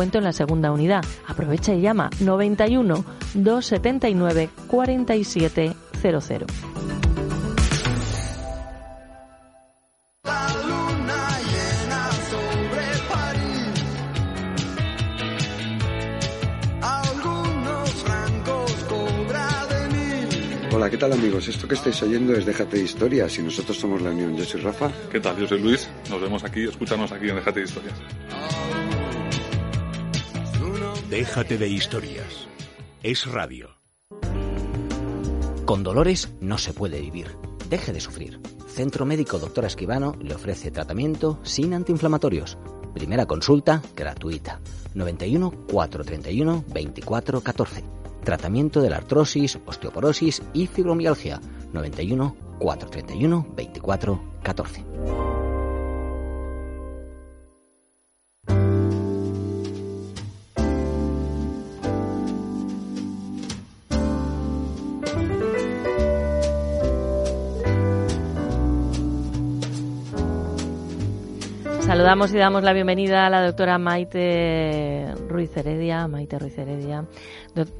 en la segunda unidad. Aprovecha y llama 91 279 4700. Algunos rangos cobra de mí. Hola, ¿qué tal amigos? Esto que estáis oyendo es Déjate de Historias y nosotros somos La Unión. Yo soy Rafa. ¿Qué tal? Yo soy Luis. Nos vemos aquí, escúchanos aquí en Déjate de Historias. Déjate de historias. Es radio. Con dolores no se puede vivir. Deje de sufrir. Centro Médico Doctora Esquivano le ofrece tratamiento sin antiinflamatorios. Primera consulta gratuita. 91 431 24 14. Tratamiento de la artrosis, osteoporosis y fibromialgia. 91 431 24 Saludamos y damos la bienvenida a la doctora Maite Ruiz Heredia, Maite Ruiz Heredia,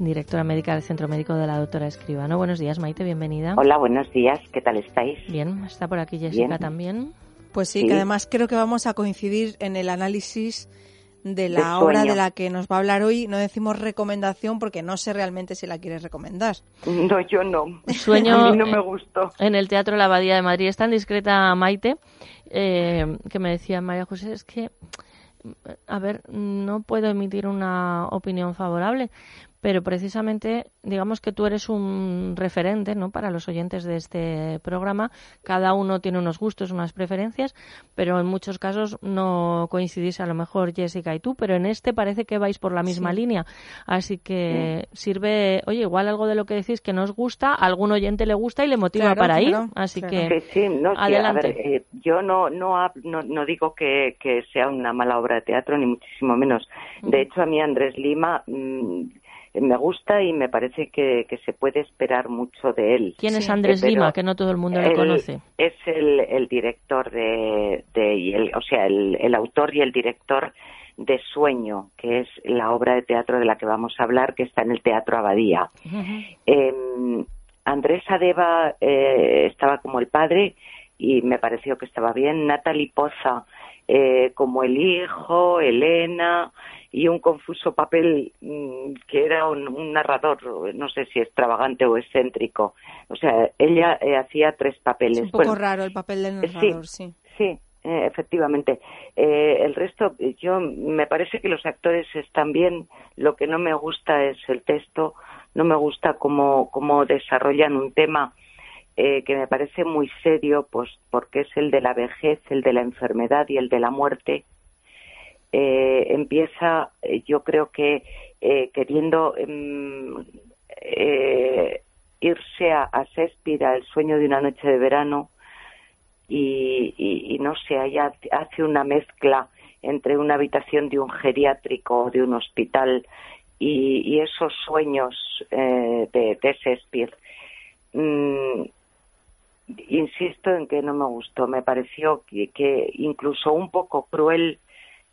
directora médica del Centro Médico de la doctora Escribano. Buenos días, Maite, bienvenida. Hola, buenos días. ¿Qué tal estáis? Bien, está por aquí Jessica Bien. también. Pues sí, Sí. que además creo que vamos a coincidir en el análisis de la obra de la que nos va a hablar hoy. No decimos recomendación porque no sé realmente si la quieres recomendar. No, yo no. Sueño A mí no me gustó. en el Teatro La Abadía de Madrid. Es tan discreta Maite eh, que me decía María José, es que, a ver, no puedo emitir una opinión favorable, pero precisamente, digamos que tú eres un referente ¿no? para los oyentes de este programa. Cada uno tiene unos gustos, unas preferencias, pero en muchos casos no coincidís a lo mejor Jessica y tú, pero en este parece que vais por la misma Sí. línea. Así que sirve, oye, igual algo de lo que decís que nos gusta, a algún oyente le gusta y le motiva Claro, para ir. Así claro. que Sí, sí, no, sí, a adelante. ver, eh, yo no, no, no, no digo que, que sea una mala obra de teatro, ni muchísimo menos. De hecho, a mí Andrés Lima mm, me gusta y me parece que, que se puede esperar mucho de él. ¿Quién es Andrés pero Lima? Que no todo el mundo le conoce. Es el, el director de, de y el, o sea, el, el autor y el director de Sueño, que es la obra de teatro de la que vamos a hablar, que está en el Teatro Abadía. Eh, Andrés Adeba eh, estaba como el padre y me pareció que estaba bien. Natalie Poza eh, como el hijo, Elena y un confuso papel mm, que era un, un narrador, no sé si extravagante o excéntrico. O sea, ella eh, hacía tres papeles. Es un poco Bueno, raro el papel del eh, narrador, sí. Sí, eh, efectivamente. Eh, el resto, yo me parece que los actores están bien. Lo que no me gusta es el texto. No me gusta cómo, cómo desarrollan un tema eh, que me parece muy serio, pues porque es el de la vejez, el de la enfermedad y el de la muerte. Eh, empieza, eh, yo creo que eh, queriendo em, eh, irse a, a Shakespeare, al sueño de una noche de verano, y, no sé, hace una mezcla entre una habitación de un geriátrico o de un hospital y, esos sueños eh, de, de Shakespeare. Mm, insisto en que no me gustó, me pareció que, incluso un poco cruel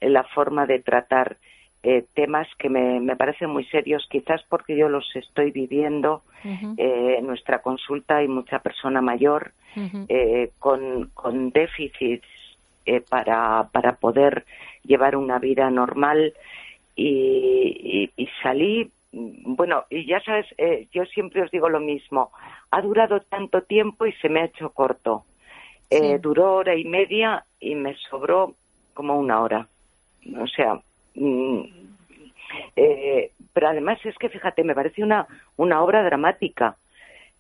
la forma de tratar eh, temas que me, me parecen muy serios, quizás porque yo los estoy viviendo. Eh, en nuestra consulta hay mucha persona mayor eh, con, con déficits eh, para, para poder llevar una vida normal y, y- y salí, bueno, y ya sabes, yo siempre os digo lo mismo, ha durado tanto tiempo y se me ha hecho corto. Duró hora y media y me sobró como una hora. O sea, mm, eh, pero además es que fíjate, me parece una, una obra dramática,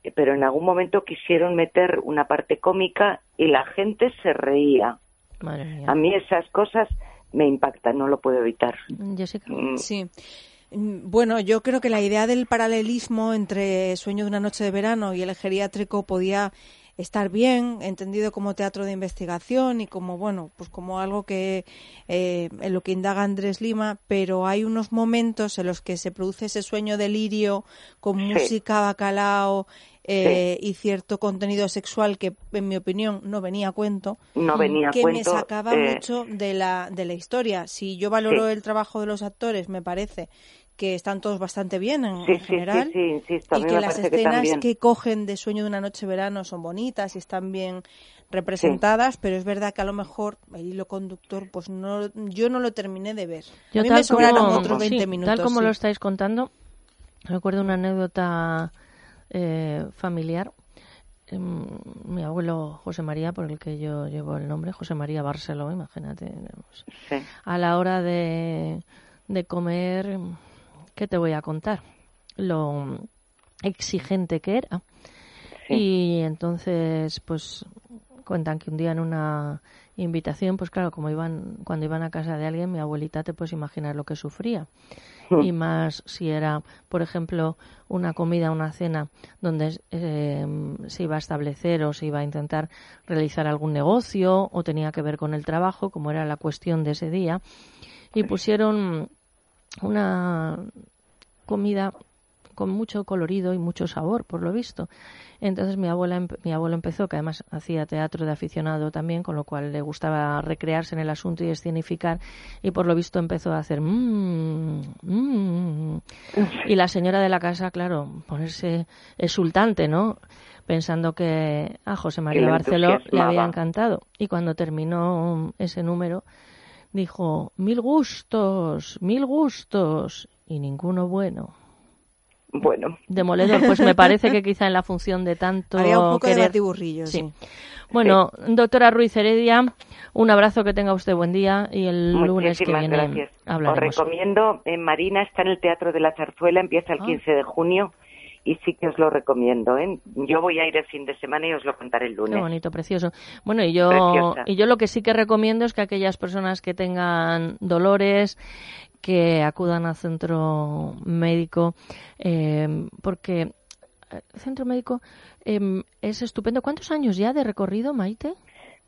eh, pero en algún momento quisieron meter una parte cómica y la gente se reía. Madre mía. A mí esas cosas me impactan, no lo puedo evitar. Jessica. Sí. Mm, Bueno, yo creo que la idea del paralelismo entre Sueño de una noche de verano y el geriátrico podía estar bien, entendido como teatro de investigación y como, bueno, pues como algo que eh, en lo que indaga Andrés Lima, pero hay unos momentos en los que se produce ese sueño delirio con Sí. música, bacalao eh, y cierto contenido sexual que, en mi opinión, no venía a cuento. No venía a que me cuento, sacaba eh, mucho de la, de la historia. Si yo valoro Sí. el trabajo de los actores, me parece que están todos bastante bien en, Sí, en sí, general. sí, sí, insisto, y que las que escenas que cogen de Sueño de una noche de verano son bonitas y están bien representadas, pero es verdad que a lo mejor el hilo conductor, pues no, yo no lo terminé de ver. Yo a mí tal me sobraron como- otros 20 sí, minutos. Tal como sí. lo estáis contando, recuerdo una anécdota eh, familiar. Em, Mi abuelo José María, por el que yo llevo el nombre, José María Barceló, imagínate. A la hora de, de comer, ¿qué te voy a contar? lo exigente que era. Y entonces, pues cuentan que un día en una invitación, pues claro, como iban, cuando iban a casa de alguien, mi abuelita te puedes imaginar lo que sufría. (laughs) Y más si era, por ejemplo, una comida, una cena donde eh, se iba a establecer o se iba a intentar realizar algún negocio o tenía que ver con el trabajo, como era la cuestión de ese día. Y pusieron una comida con mucho colorido y mucho sabor, por lo visto. Entonces mi abuela, mi abuelo empezó, que además hacía teatro de aficionado también, con lo cual le gustaba recrearse en el asunto y escenificar, y por lo visto empezó a hacer mmm, mmm. y la señora de la casa, claro, ponerse exultante, ¿no? Pensando que a José María Barceló le había encantado. Y cuando terminó ese número, dijo, mil gustos, mil gustos, y ninguno bueno. Bueno. Demoledor, pues me parece que quizá en la función de tanto Haría un poco de batiburrillo, sí. Bueno, doctora Ruiz Heredia, un abrazo, que tenga usted buen día y el lunes que viene gracias. Os hablaremos. recomiendo, en Marina está en el Teatro de la Zarzuela, empieza el Ah. 15 de junio y sí que os lo recomiendo. ¿eh? Yo voy a ir el fin de semana y os lo contaré el Qué lunes. bonito, precioso. Bueno, y yo, Preciosa. y yo lo que sí que recomiendo es que aquellas personas que tengan dolores, que acudan al centro médico, eh, porque eh, el centro médico eh, es estupendo. ¿Cuántos años ya de recorrido, Maite?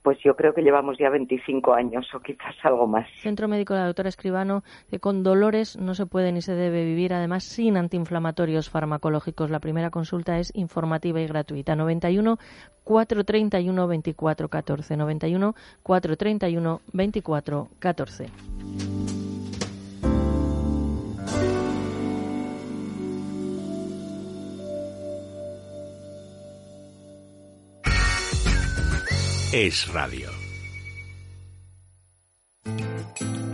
Pues yo creo que llevamos ya 25 años o quizás algo más. Centro Médico de la doctora Escribano, que con dolores no se puede ni se debe vivir, además sin antiinflamatorios farmacológicos. La primera consulta es informativa y gratuita. 91 431 24 14. 91 431 24 14. Es radio.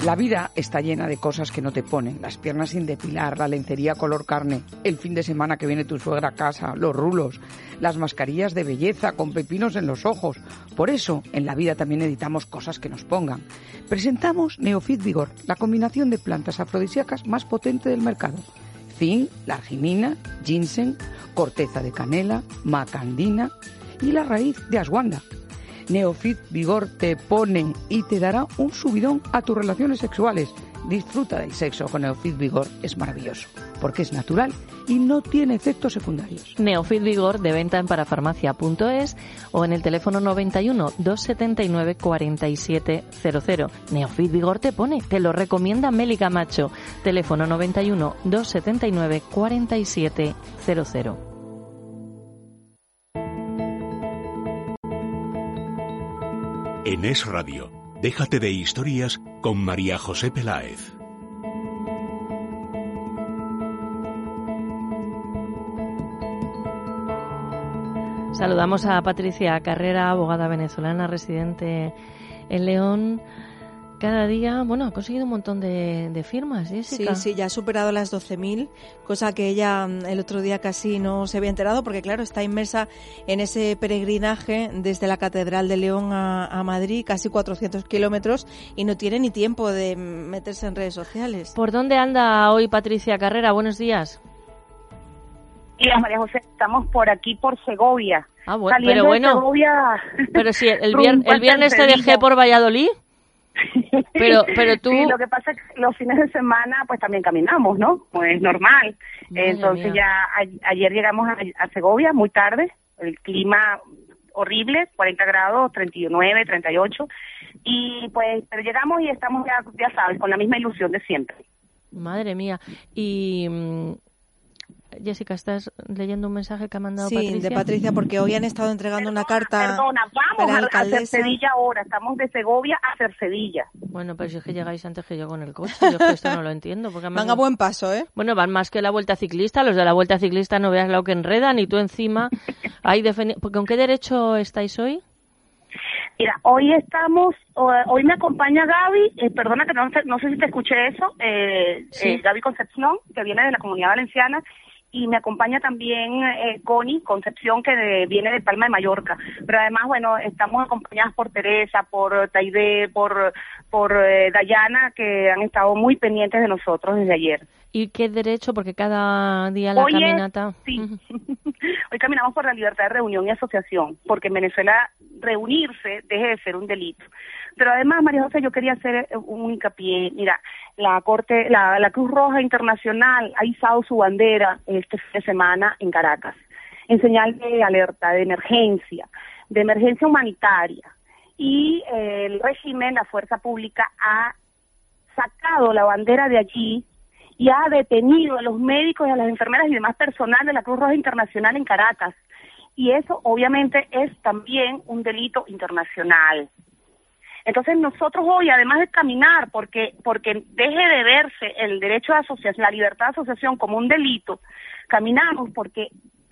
La vida está llena de cosas que no te ponen. Las piernas sin depilar, la lencería color carne, el fin de semana que viene tu suegra a casa, los rulos, las mascarillas de belleza con pepinos en los ojos. Por eso, en la vida también necesitamos cosas que nos pongan. Presentamos Neofit Vigor, la combinación de plantas afrodisíacas más potente del mercado. Zinc, la arginina, ginseng, corteza de canela, macandina y la raíz de ashwanda. Neofit Vigor te pone y te dará un subidón a tus relaciones sexuales. Disfruta del sexo con Neofit Vigor, es maravilloso, porque es natural y no tiene efectos secundarios. Neofit Vigor de venta en parafarmacia.es o en el teléfono 91 279 4700. Neofit Vigor te pone, te lo recomienda Meli Camacho. Teléfono 91 279 4700. En Es Radio, déjate de historias con María José Peláez. Saludamos a Patricia Carrera, abogada venezolana residente en León. Cada día, bueno, ha conseguido un montón de, de firmas, Sí, Jessica. sí, ya ha superado las 12.000, cosa que ella mm, el otro día casi no se había enterado, porque claro, está inmersa en ese peregrinaje desde la Catedral de León a, a Madrid, casi 400 kilómetros, y no tiene ni tiempo de meterse en redes sociales. ¿Por dónde anda hoy Patricia Carrera? Buenos días. Días, María José, estamos por aquí, por Segovia. Ah, bueno, Saliendo pero de bueno. Segovia, Pero si el, (laughs) vier- el viernes te dejé por Valladolid. (laughs) Pero, pero tú... Sí, lo que pasa es que los fines de semana pues también caminamos, ¿no? Pues normal. Madre Entonces mía. ya a- ayer llegamos a, a Segovia muy tarde, el clima horrible, 40 grados, 39, 38, y pues pero llegamos y estamos ya, ya sabes, con la misma ilusión de siempre. Madre mía. Y... Jessica, ¿estás leyendo un mensaje que ha mandado Sí, Patricia? de Patricia, porque hoy han estado entregando una carta Perdona, a vamos la a, a alcaldesa. Cercedilla ahora, estamos de Segovia a Cercedilla. Bueno, pero si es que llegáis antes que yo con el coche, yo que esto no lo entiendo. Porque además- Van a buen paso, ¿eh? Bueno, van más que la vuelta ciclista. Los de la vuelta ciclista no veas lo que enredan y tú encima (laughs) ahí defendi- ¿Con qué derecho estáis hoy? Mira, hoy estamos, hoy me acompaña Gaby, eh, perdona que no, sé- no sé si te escuché eso, eh, Sí. eh, Gaby Concepción, que viene de la Comunidad Valenciana, y me acompaña también eh, Concepción, que de- viene de Palma de Mallorca. Pero además, bueno, estamos acompañadas por Teresa, por Taide, por, por eh, Dayana, que han estado muy pendientes de nosotros desde ayer. ¿Y qué derecho? Porque cada día la Hoy es- caminata... sí. (laughs) Hoy caminamos por la libertad de reunión y asociación, porque en Venezuela reunirse deje de ser un delito. Pero además, María José, yo quería hacer eh, un hincapié. Mira, la Corte, la, la Cruz Roja Internacional ha izado su bandera este fin de semana en Caracas, en señal de alerta, de emergencia, de emergencia humanitaria. Y eh, el régimen, la fuerza pública, ha sacado la bandera de allí y ha detenido a los médicos y a las enfermeras y demás personal de la Cruz Roja Internacional en Caracas. Y eso obviamente es también un delito internacional. Entonces nosotros hoy, además de caminar, porque porque deje de verse el derecho de asociación, la libertad de asociación como un delito, caminamos porque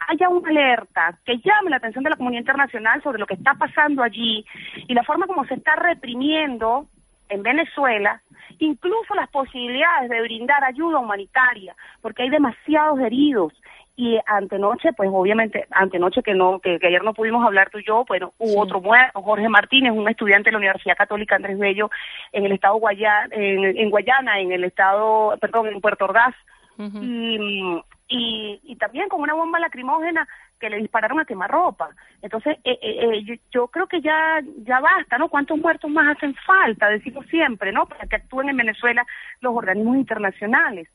haya una alerta que llame la atención de la comunidad internacional sobre lo que está pasando allí y la forma como se está reprimiendo en Venezuela, incluso las posibilidades de brindar ayuda humanitaria, porque hay demasiados heridos. Y antenoche, pues obviamente, antenoche que no, que, que ayer no pudimos hablar tú y yo, bueno, hubo otro muerto, Jorge Martínez, un estudiante de la Universidad Católica Andrés Bello en el estado Guayana, en, en Guayana, en el estado, perdón, en Puerto Ordaz, y, y, y también con una bomba lacrimógena que le dispararon a quemarropa. Entonces, eh, eh, eh, yo, yo creo que ya ya basta, ¿no? ¿Cuántos muertos más hacen falta? Decimos siempre, ¿no? Para que actúen en Venezuela los organismos internacionales.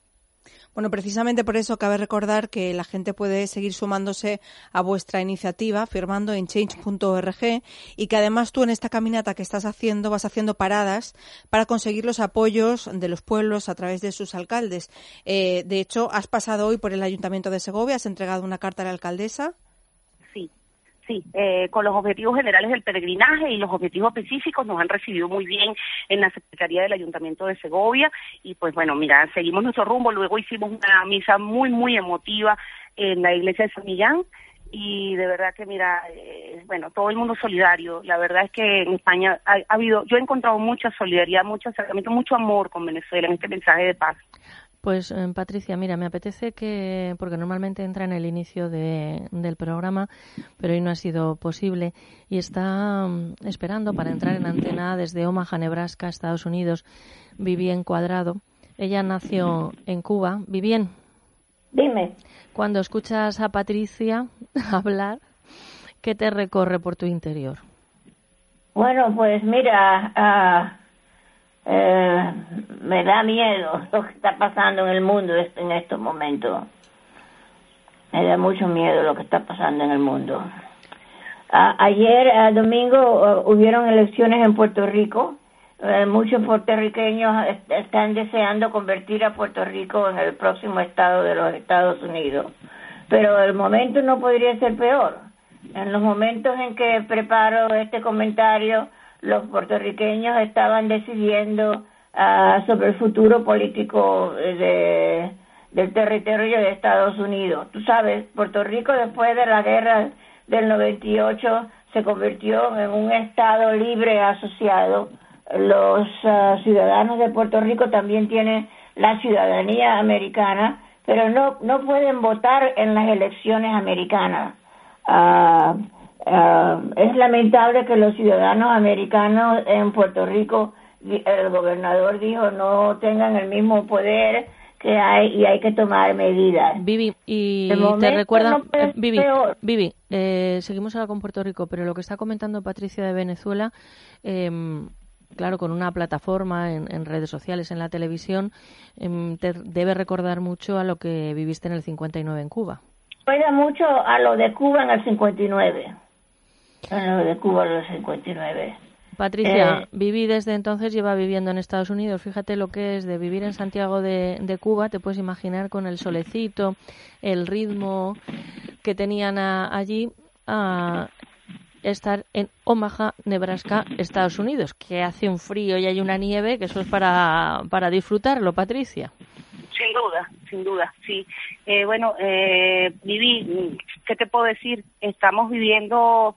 Bueno, precisamente por eso cabe recordar que la gente puede seguir sumándose a vuestra iniciativa firmando en change.org y que además tú en esta caminata que estás haciendo vas haciendo paradas para conseguir los apoyos de los pueblos a través de sus alcaldes. Eh, de hecho, has pasado hoy por el Ayuntamiento de Segovia, has entregado una carta a la alcaldesa. Sí, eh, con los objetivos generales del peregrinaje y los objetivos específicos nos han recibido muy bien en la Secretaría del Ayuntamiento de Segovia. Y pues bueno, mira, seguimos nuestro rumbo, luego hicimos una misa muy, muy emotiva en la iglesia de San Millán. Y de verdad que mira, eh, bueno, todo el mundo solidario, la verdad es que en España ha, ha habido, yo he encontrado mucha solidaridad, mucho acercamiento, mucho amor con Venezuela en este mensaje de paz. Pues eh, Patricia, mira, me apetece que, porque normalmente entra en el inicio de- del programa, pero hoy no ha sido posible y está mm, esperando para entrar en antena desde Omaha, Nebraska, Estados Unidos, Vivien Cuadrado. Ella nació en Cuba. Vivien. Dime. Cuando escuchas a Patricia (laughs) hablar, ¿qué te recorre por tu interior? Bueno, pues mira, ah, eh, me da miedo (laughs) lo que está pasando en el mundo est- en estos momentos. Me da mucho miedo lo que está pasando en el mundo. Ayer, domingo, ah, hubieron elecciones en Puerto Rico. Eh, muchos puertorriqueños est- están deseando convertir a Puerto Rico en el próximo estado de los Estados Unidos. Pero el momento no podría ser peor. En los momentos en que preparo este comentario, los puertorriqueños estaban decidiendo ah, sobre el futuro político eh, de, del territorio de Estados Unidos. Tú sabes, Puerto Rico después de la guerra del 98 se convirtió en un estado libre asociado. Los ah, ciudadanos de Puerto Rico también tienen la ciudadanía americana, pero no no pueden votar en las elecciones americanas. Ah, ah, es lamentable que los ciudadanos americanos en Puerto Rico, el gobernador dijo, no tengan el mismo poder que hay y hay que tomar medidas. Vivi, y te recuerda, no eh, Vivi, eh, seguimos ahora con Puerto Rico, pero lo que está comentando Patricia de Venezuela, em, claro, con una plataforma en, en redes sociales, en la televisión, em, te debe recordar mucho a lo que viviste en el 59 en Cuba. Recuerda mucho a lo de Cuba en el 59. De Cuba en el 59. Patricia, Eh, Vivi desde entonces lleva viviendo en Estados Unidos. Fíjate lo que es de vivir en Santiago de, de Cuba. Te puedes imaginar con el solecito, el ritmo que tenían a- allí a estar en Omaha, Nebraska, Estados Unidos, que hace un frío y hay una nieve, que eso es para, para disfrutarlo, Patricia. Sin duda, sin duda, sí. Eh, bueno, eh, Vivi, ¿qué te puedo decir? Estamos viviendo,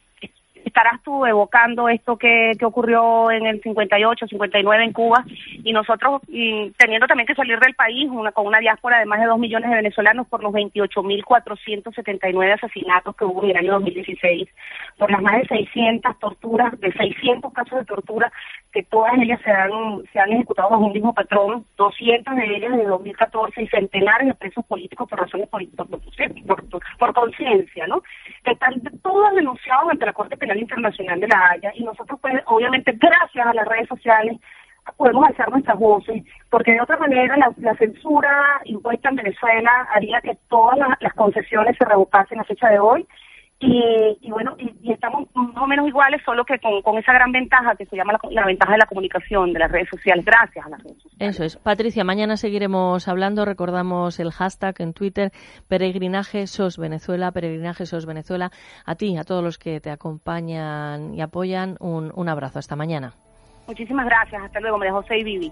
estarás tú evocando esto que, que ocurrió en el 58, 59 en Cuba y nosotros teniendo también que salir del país una, con una diáspora de más de 2 millones de venezolanos por los 28.479 asesinatos que hubo en el año 2016, por las más de 600 torturas, de 600 casos de tortura que todas ellas se han, se han ejecutado bajo un mismo patrón, 200 de ellas de 2014 y centenares de presos políticos por razones por, por, por conciencia, ¿no? Que están todos denunciados ante la Corte Penal Internacional de la Haya y nosotros, pues, obviamente, gracias a las redes sociales, podemos alzar nuestras voces, porque de otra manera la, censura impuesta en Venezuela haría que todas las, las concesiones se revocasen a fecha de hoy y, y bueno, y, y estamos más o menos iguales, solo que con, con esa gran ventaja que se llama la, la ventaja de la comunicación, de las redes sociales, gracias a las redes sociales. Eso es. Patricia, mañana seguiremos hablando. Recordamos el hashtag en Twitter, peregrinaje sos Venezuela, peregrinaje sos Venezuela. A ti, a todos los que te acompañan y apoyan, un, un abrazo. Hasta mañana. Muchísimas gracias. Hasta luego, María José y Vivi.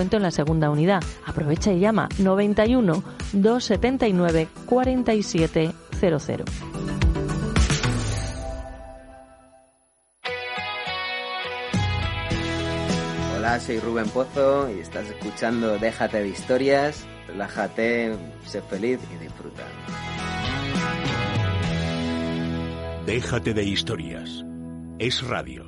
en la segunda unidad. Aprovecha y llama 91 279 4700. Hola, soy Rubén Pozo y estás escuchando Déjate de historias, relájate, sé feliz y disfruta. Déjate de historias. Es radio.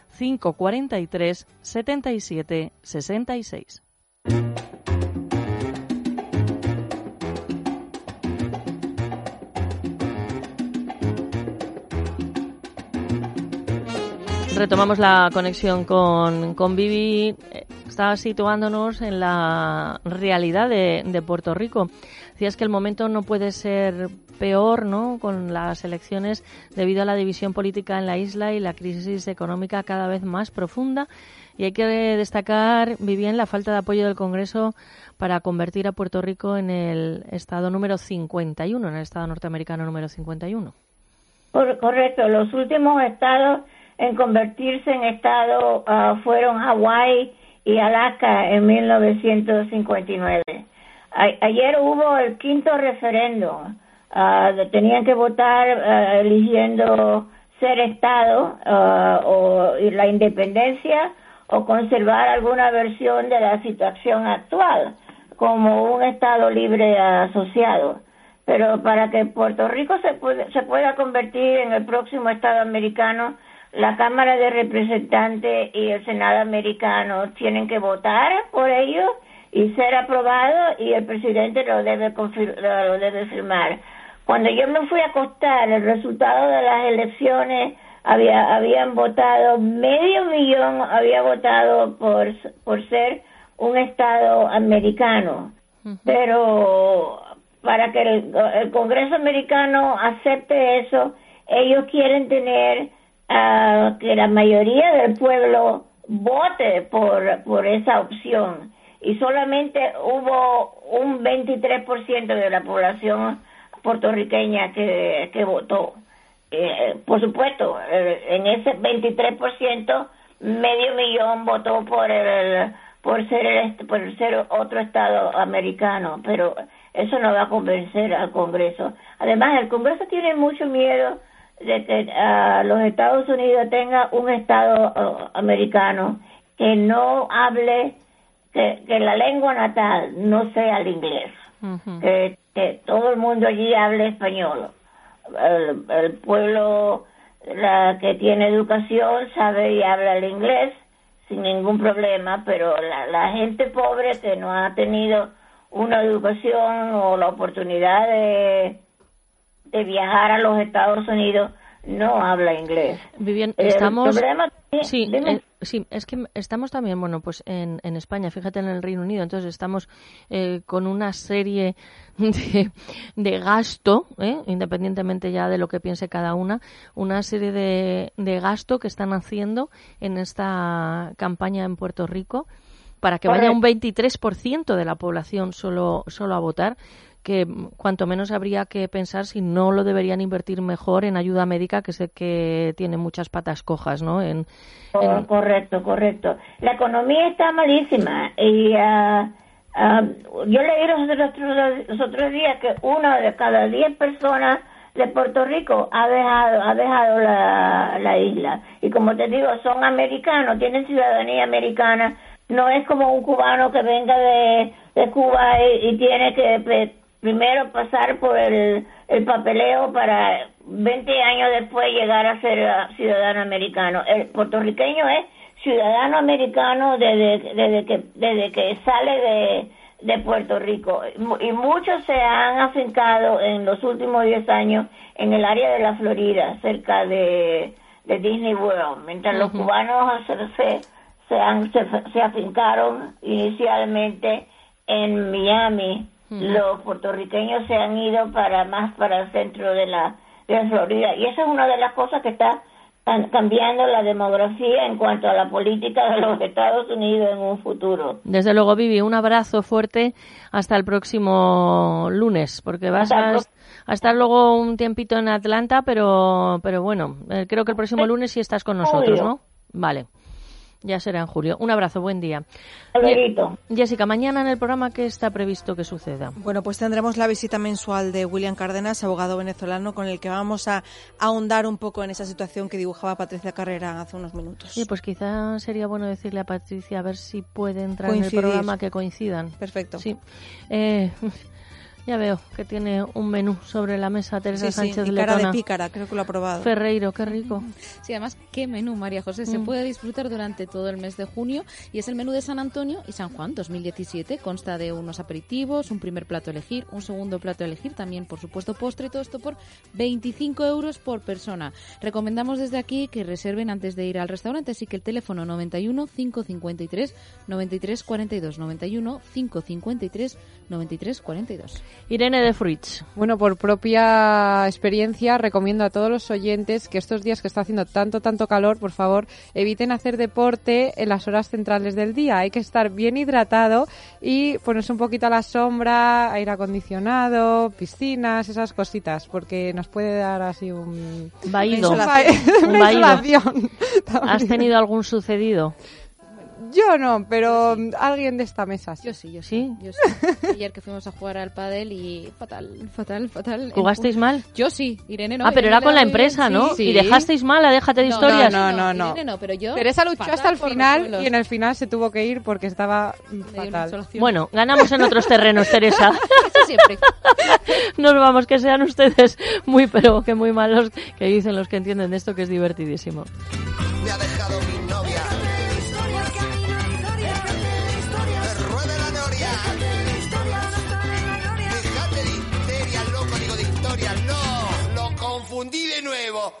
543 77 66. Retomamos la conexión con, con Vivi. Estaba situándonos en la realidad de, de Puerto Rico. Decías que el momento no puede ser peor, ¿no? Con las elecciones debido a la división política en la isla y la crisis económica cada vez más profunda. Y hay que destacar, Vivian, la falta de apoyo del Congreso para convertir a Puerto Rico en el estado número 51, en el estado norteamericano número 51. Cor- Correcto, los últimos estados en convertirse en estado ah, fueron Hawái y Alaska en 1959. A- ayer hubo el quinto referéndum. ah, tenían que votar ah, eligiendo ser estado ah, o la independencia o conservar alguna versión de la situación actual como un estado libre asociado pero para que Puerto Rico se, se pueda convertir en el próximo Estado americano, la Cámara de Representantes y el Senado americano tienen que votar por ello y ser aprobado y el presidente lo debe, lo debe firmar. Cuando yo me fui a acostar, el resultado de las elecciones había, habían votado, medio millón había votado por, por ser un Estado americano. Pero para que el, el Congreso americano acepte eso, ellos quieren tener ah, que la mayoría del pueblo vote por, por esa opción. Y solamente hubo un 23% de la población puertorriqueña que, que votó. Eh, por supuesto, en ese 23%, medio millón votó por el por ser el, por ser otro estado americano, pero eso no va a convencer al Congreso. Además, el Congreso tiene mucho miedo de que ah, los Estados Unidos tenga un estado ah, americano que no hable que, que la lengua natal no sea el inglés, que, que todo el mundo allí hable español. El, el pueblo la que tiene educación sabe y habla el inglés sin ningún problema, pero la, la gente pobre que no ha tenido una educación o la oportunidad de, de viajar a los Estados Unidos no habla inglés. Vivian, estamos... problema- Sí, eh, sí, es que estamos también, bueno, pues en, en España, fíjate en el Reino Unido, entonces estamos eh, con una serie de, de gasto, ¿eh? independientemente ya de lo que piense cada una, una serie de, de gasto que están haciendo en esta campaña en Puerto Rico para que vaya un 23% de la población solo, solo a votar que cuanto menos habría que pensar si no lo deberían invertir mejor en ayuda médica, que sé que tiene muchas patas cojas, ¿no? En, Oh, en- correcto, correcto. La economía está malísima y ah, yo leí los otros, los otros días que una de cada diez personas de Puerto Rico ha dejado, ha dejado la, la isla. Y como te digo, son americanos, tienen ciudadanía americana. No es como un cubano que venga de, de Cuba y, y tiene que primero pasar por el, el papeleo para 20 años después llegar a ser ah, ciudadano americano. El puertorriqueño es ciudadano americano desde, desde que desde que sale de, de Puerto Rico y mu- y muchos se han afincado en los últimos 10 años en el área de la Florida, cerca de, de Disney World, mientras los cubanos se, se, se, han- se, se afincaron inicialmente en Miami, Los puertorriqueños se han ido para más para el centro de la, de Florida y esa es una de las cosas que está cambiando la demografía en cuanto a la política de los Estados Unidos en un futuro. Desde luego, Vivi, un abrazo fuerte hasta el próximo lunes, porque vas a, a estar luego un tiempito en Atlanta, pero, pero bueno, eh, creo que el próximo lunes sí estás con nosotros. ¿no? Vale. Ya será en julio. Un abrazo, buen día. Alberito. Jessica, mañana en el programa, ¿qué está previsto que suceda? Bueno, pues tendremos la visita mensual de William Cárdenas, abogado venezolano, con el que vamos a ahondar un poco en esa situación que dibujaba Patricia Carrera hace unos minutos. Sí, pues quizá sería bueno decirle a Patricia a ver si puede entrar Coincidir. en el programa que coincidan. Perfecto. Sí. Eh, ya veo que tiene un menú sobre la mesa Teresa Sí, sí, Sánchez y cara de pícara, creo que lo ha probado. Ferreiro, qué rico. Sí, además, qué menú, María José. Se Mm. puede disfrutar durante todo el mes de junio y es el menú de San Antonio y San Juan 2017. Consta de unos aperitivos, un primer plato a elegir, un segundo plato a elegir, también, por supuesto, postre y todo esto por 25 euros por persona. Recomendamos desde aquí que reserven antes de ir al restaurante, así que el teléfono 91 553 93 42 91 553 93 42. Irene de Fruits. Bueno, por propia experiencia recomiendo a todos los oyentes que estos días que está haciendo tanto, tanto calor, por favor, eviten hacer deporte en las horas centrales del día. Hay que estar bien hidratado y ponerse un poquito a la sombra, aire acondicionado, piscinas, esas cositas, porque nos puede dar así un... Vaído. Una (laughs) Un vaído. insolación. ¿Has tenido algún sucedido? Yo no, pero alguien de esta mesa sí. Yo sí, yo sí. Yo sí. (laughs) Ayer que fuimos a jugar al pádel y fatal, fatal, fatal. ¿Jugasteis mal? Yo sí, Irene no. ah, pero Irene era con la bien, empresa. ¿no? Sí. Y dejasteis mal a Déjate de No, Historias. No, no, no. Irene no, pero yo. Teresa luchó hasta el final y en el final se tuvo que ir porque estaba mm, fatal. Bueno, ganamos en otros terrenos, (laughs) Teresa. Eso siempre. (laughs) Nos vamos, que sean ustedes muy, pero que muy malos, que dicen los que entienden de esto, que es divertidísimo. Me ha dejado confundí de nuevo.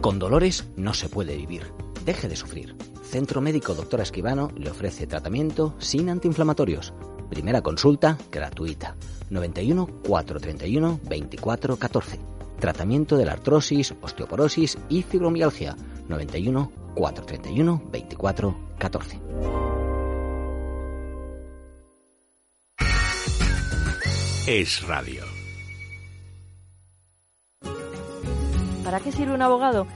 Con dolores no se puede vivir. Deje de sufrir. Centro Médico Doctora Esquivano le ofrece tratamiento sin antiinflamatorios. Primera consulta gratuita. 91 431 24 14. Tratamiento de la artrosis, osteoporosis y fibromialgia. 91 431 24 14. Es radio. ¿Para qué sirve un abogado?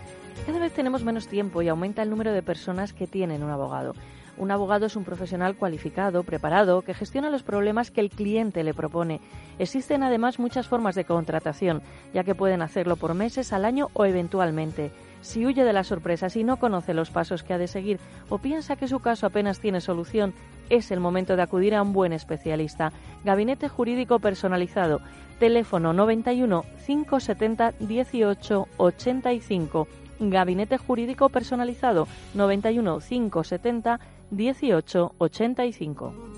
Cada vez tenemos menos tiempo y aumenta el número de personas que tienen un abogado. Un abogado es un profesional cualificado, preparado, que gestiona los problemas que el cliente le propone. Existen además muchas formas de contratación, ya que pueden hacerlo por meses, al año o eventualmente. Si huye de las sorpresas y no conoce los pasos que ha de seguir o piensa que su caso apenas tiene solución, es el momento de acudir a un buen especialista. Gabinete Jurídico Personalizado. Teléfono 91 570 18 85. Gabinete Jurídico Personalizado 91 570 18 85.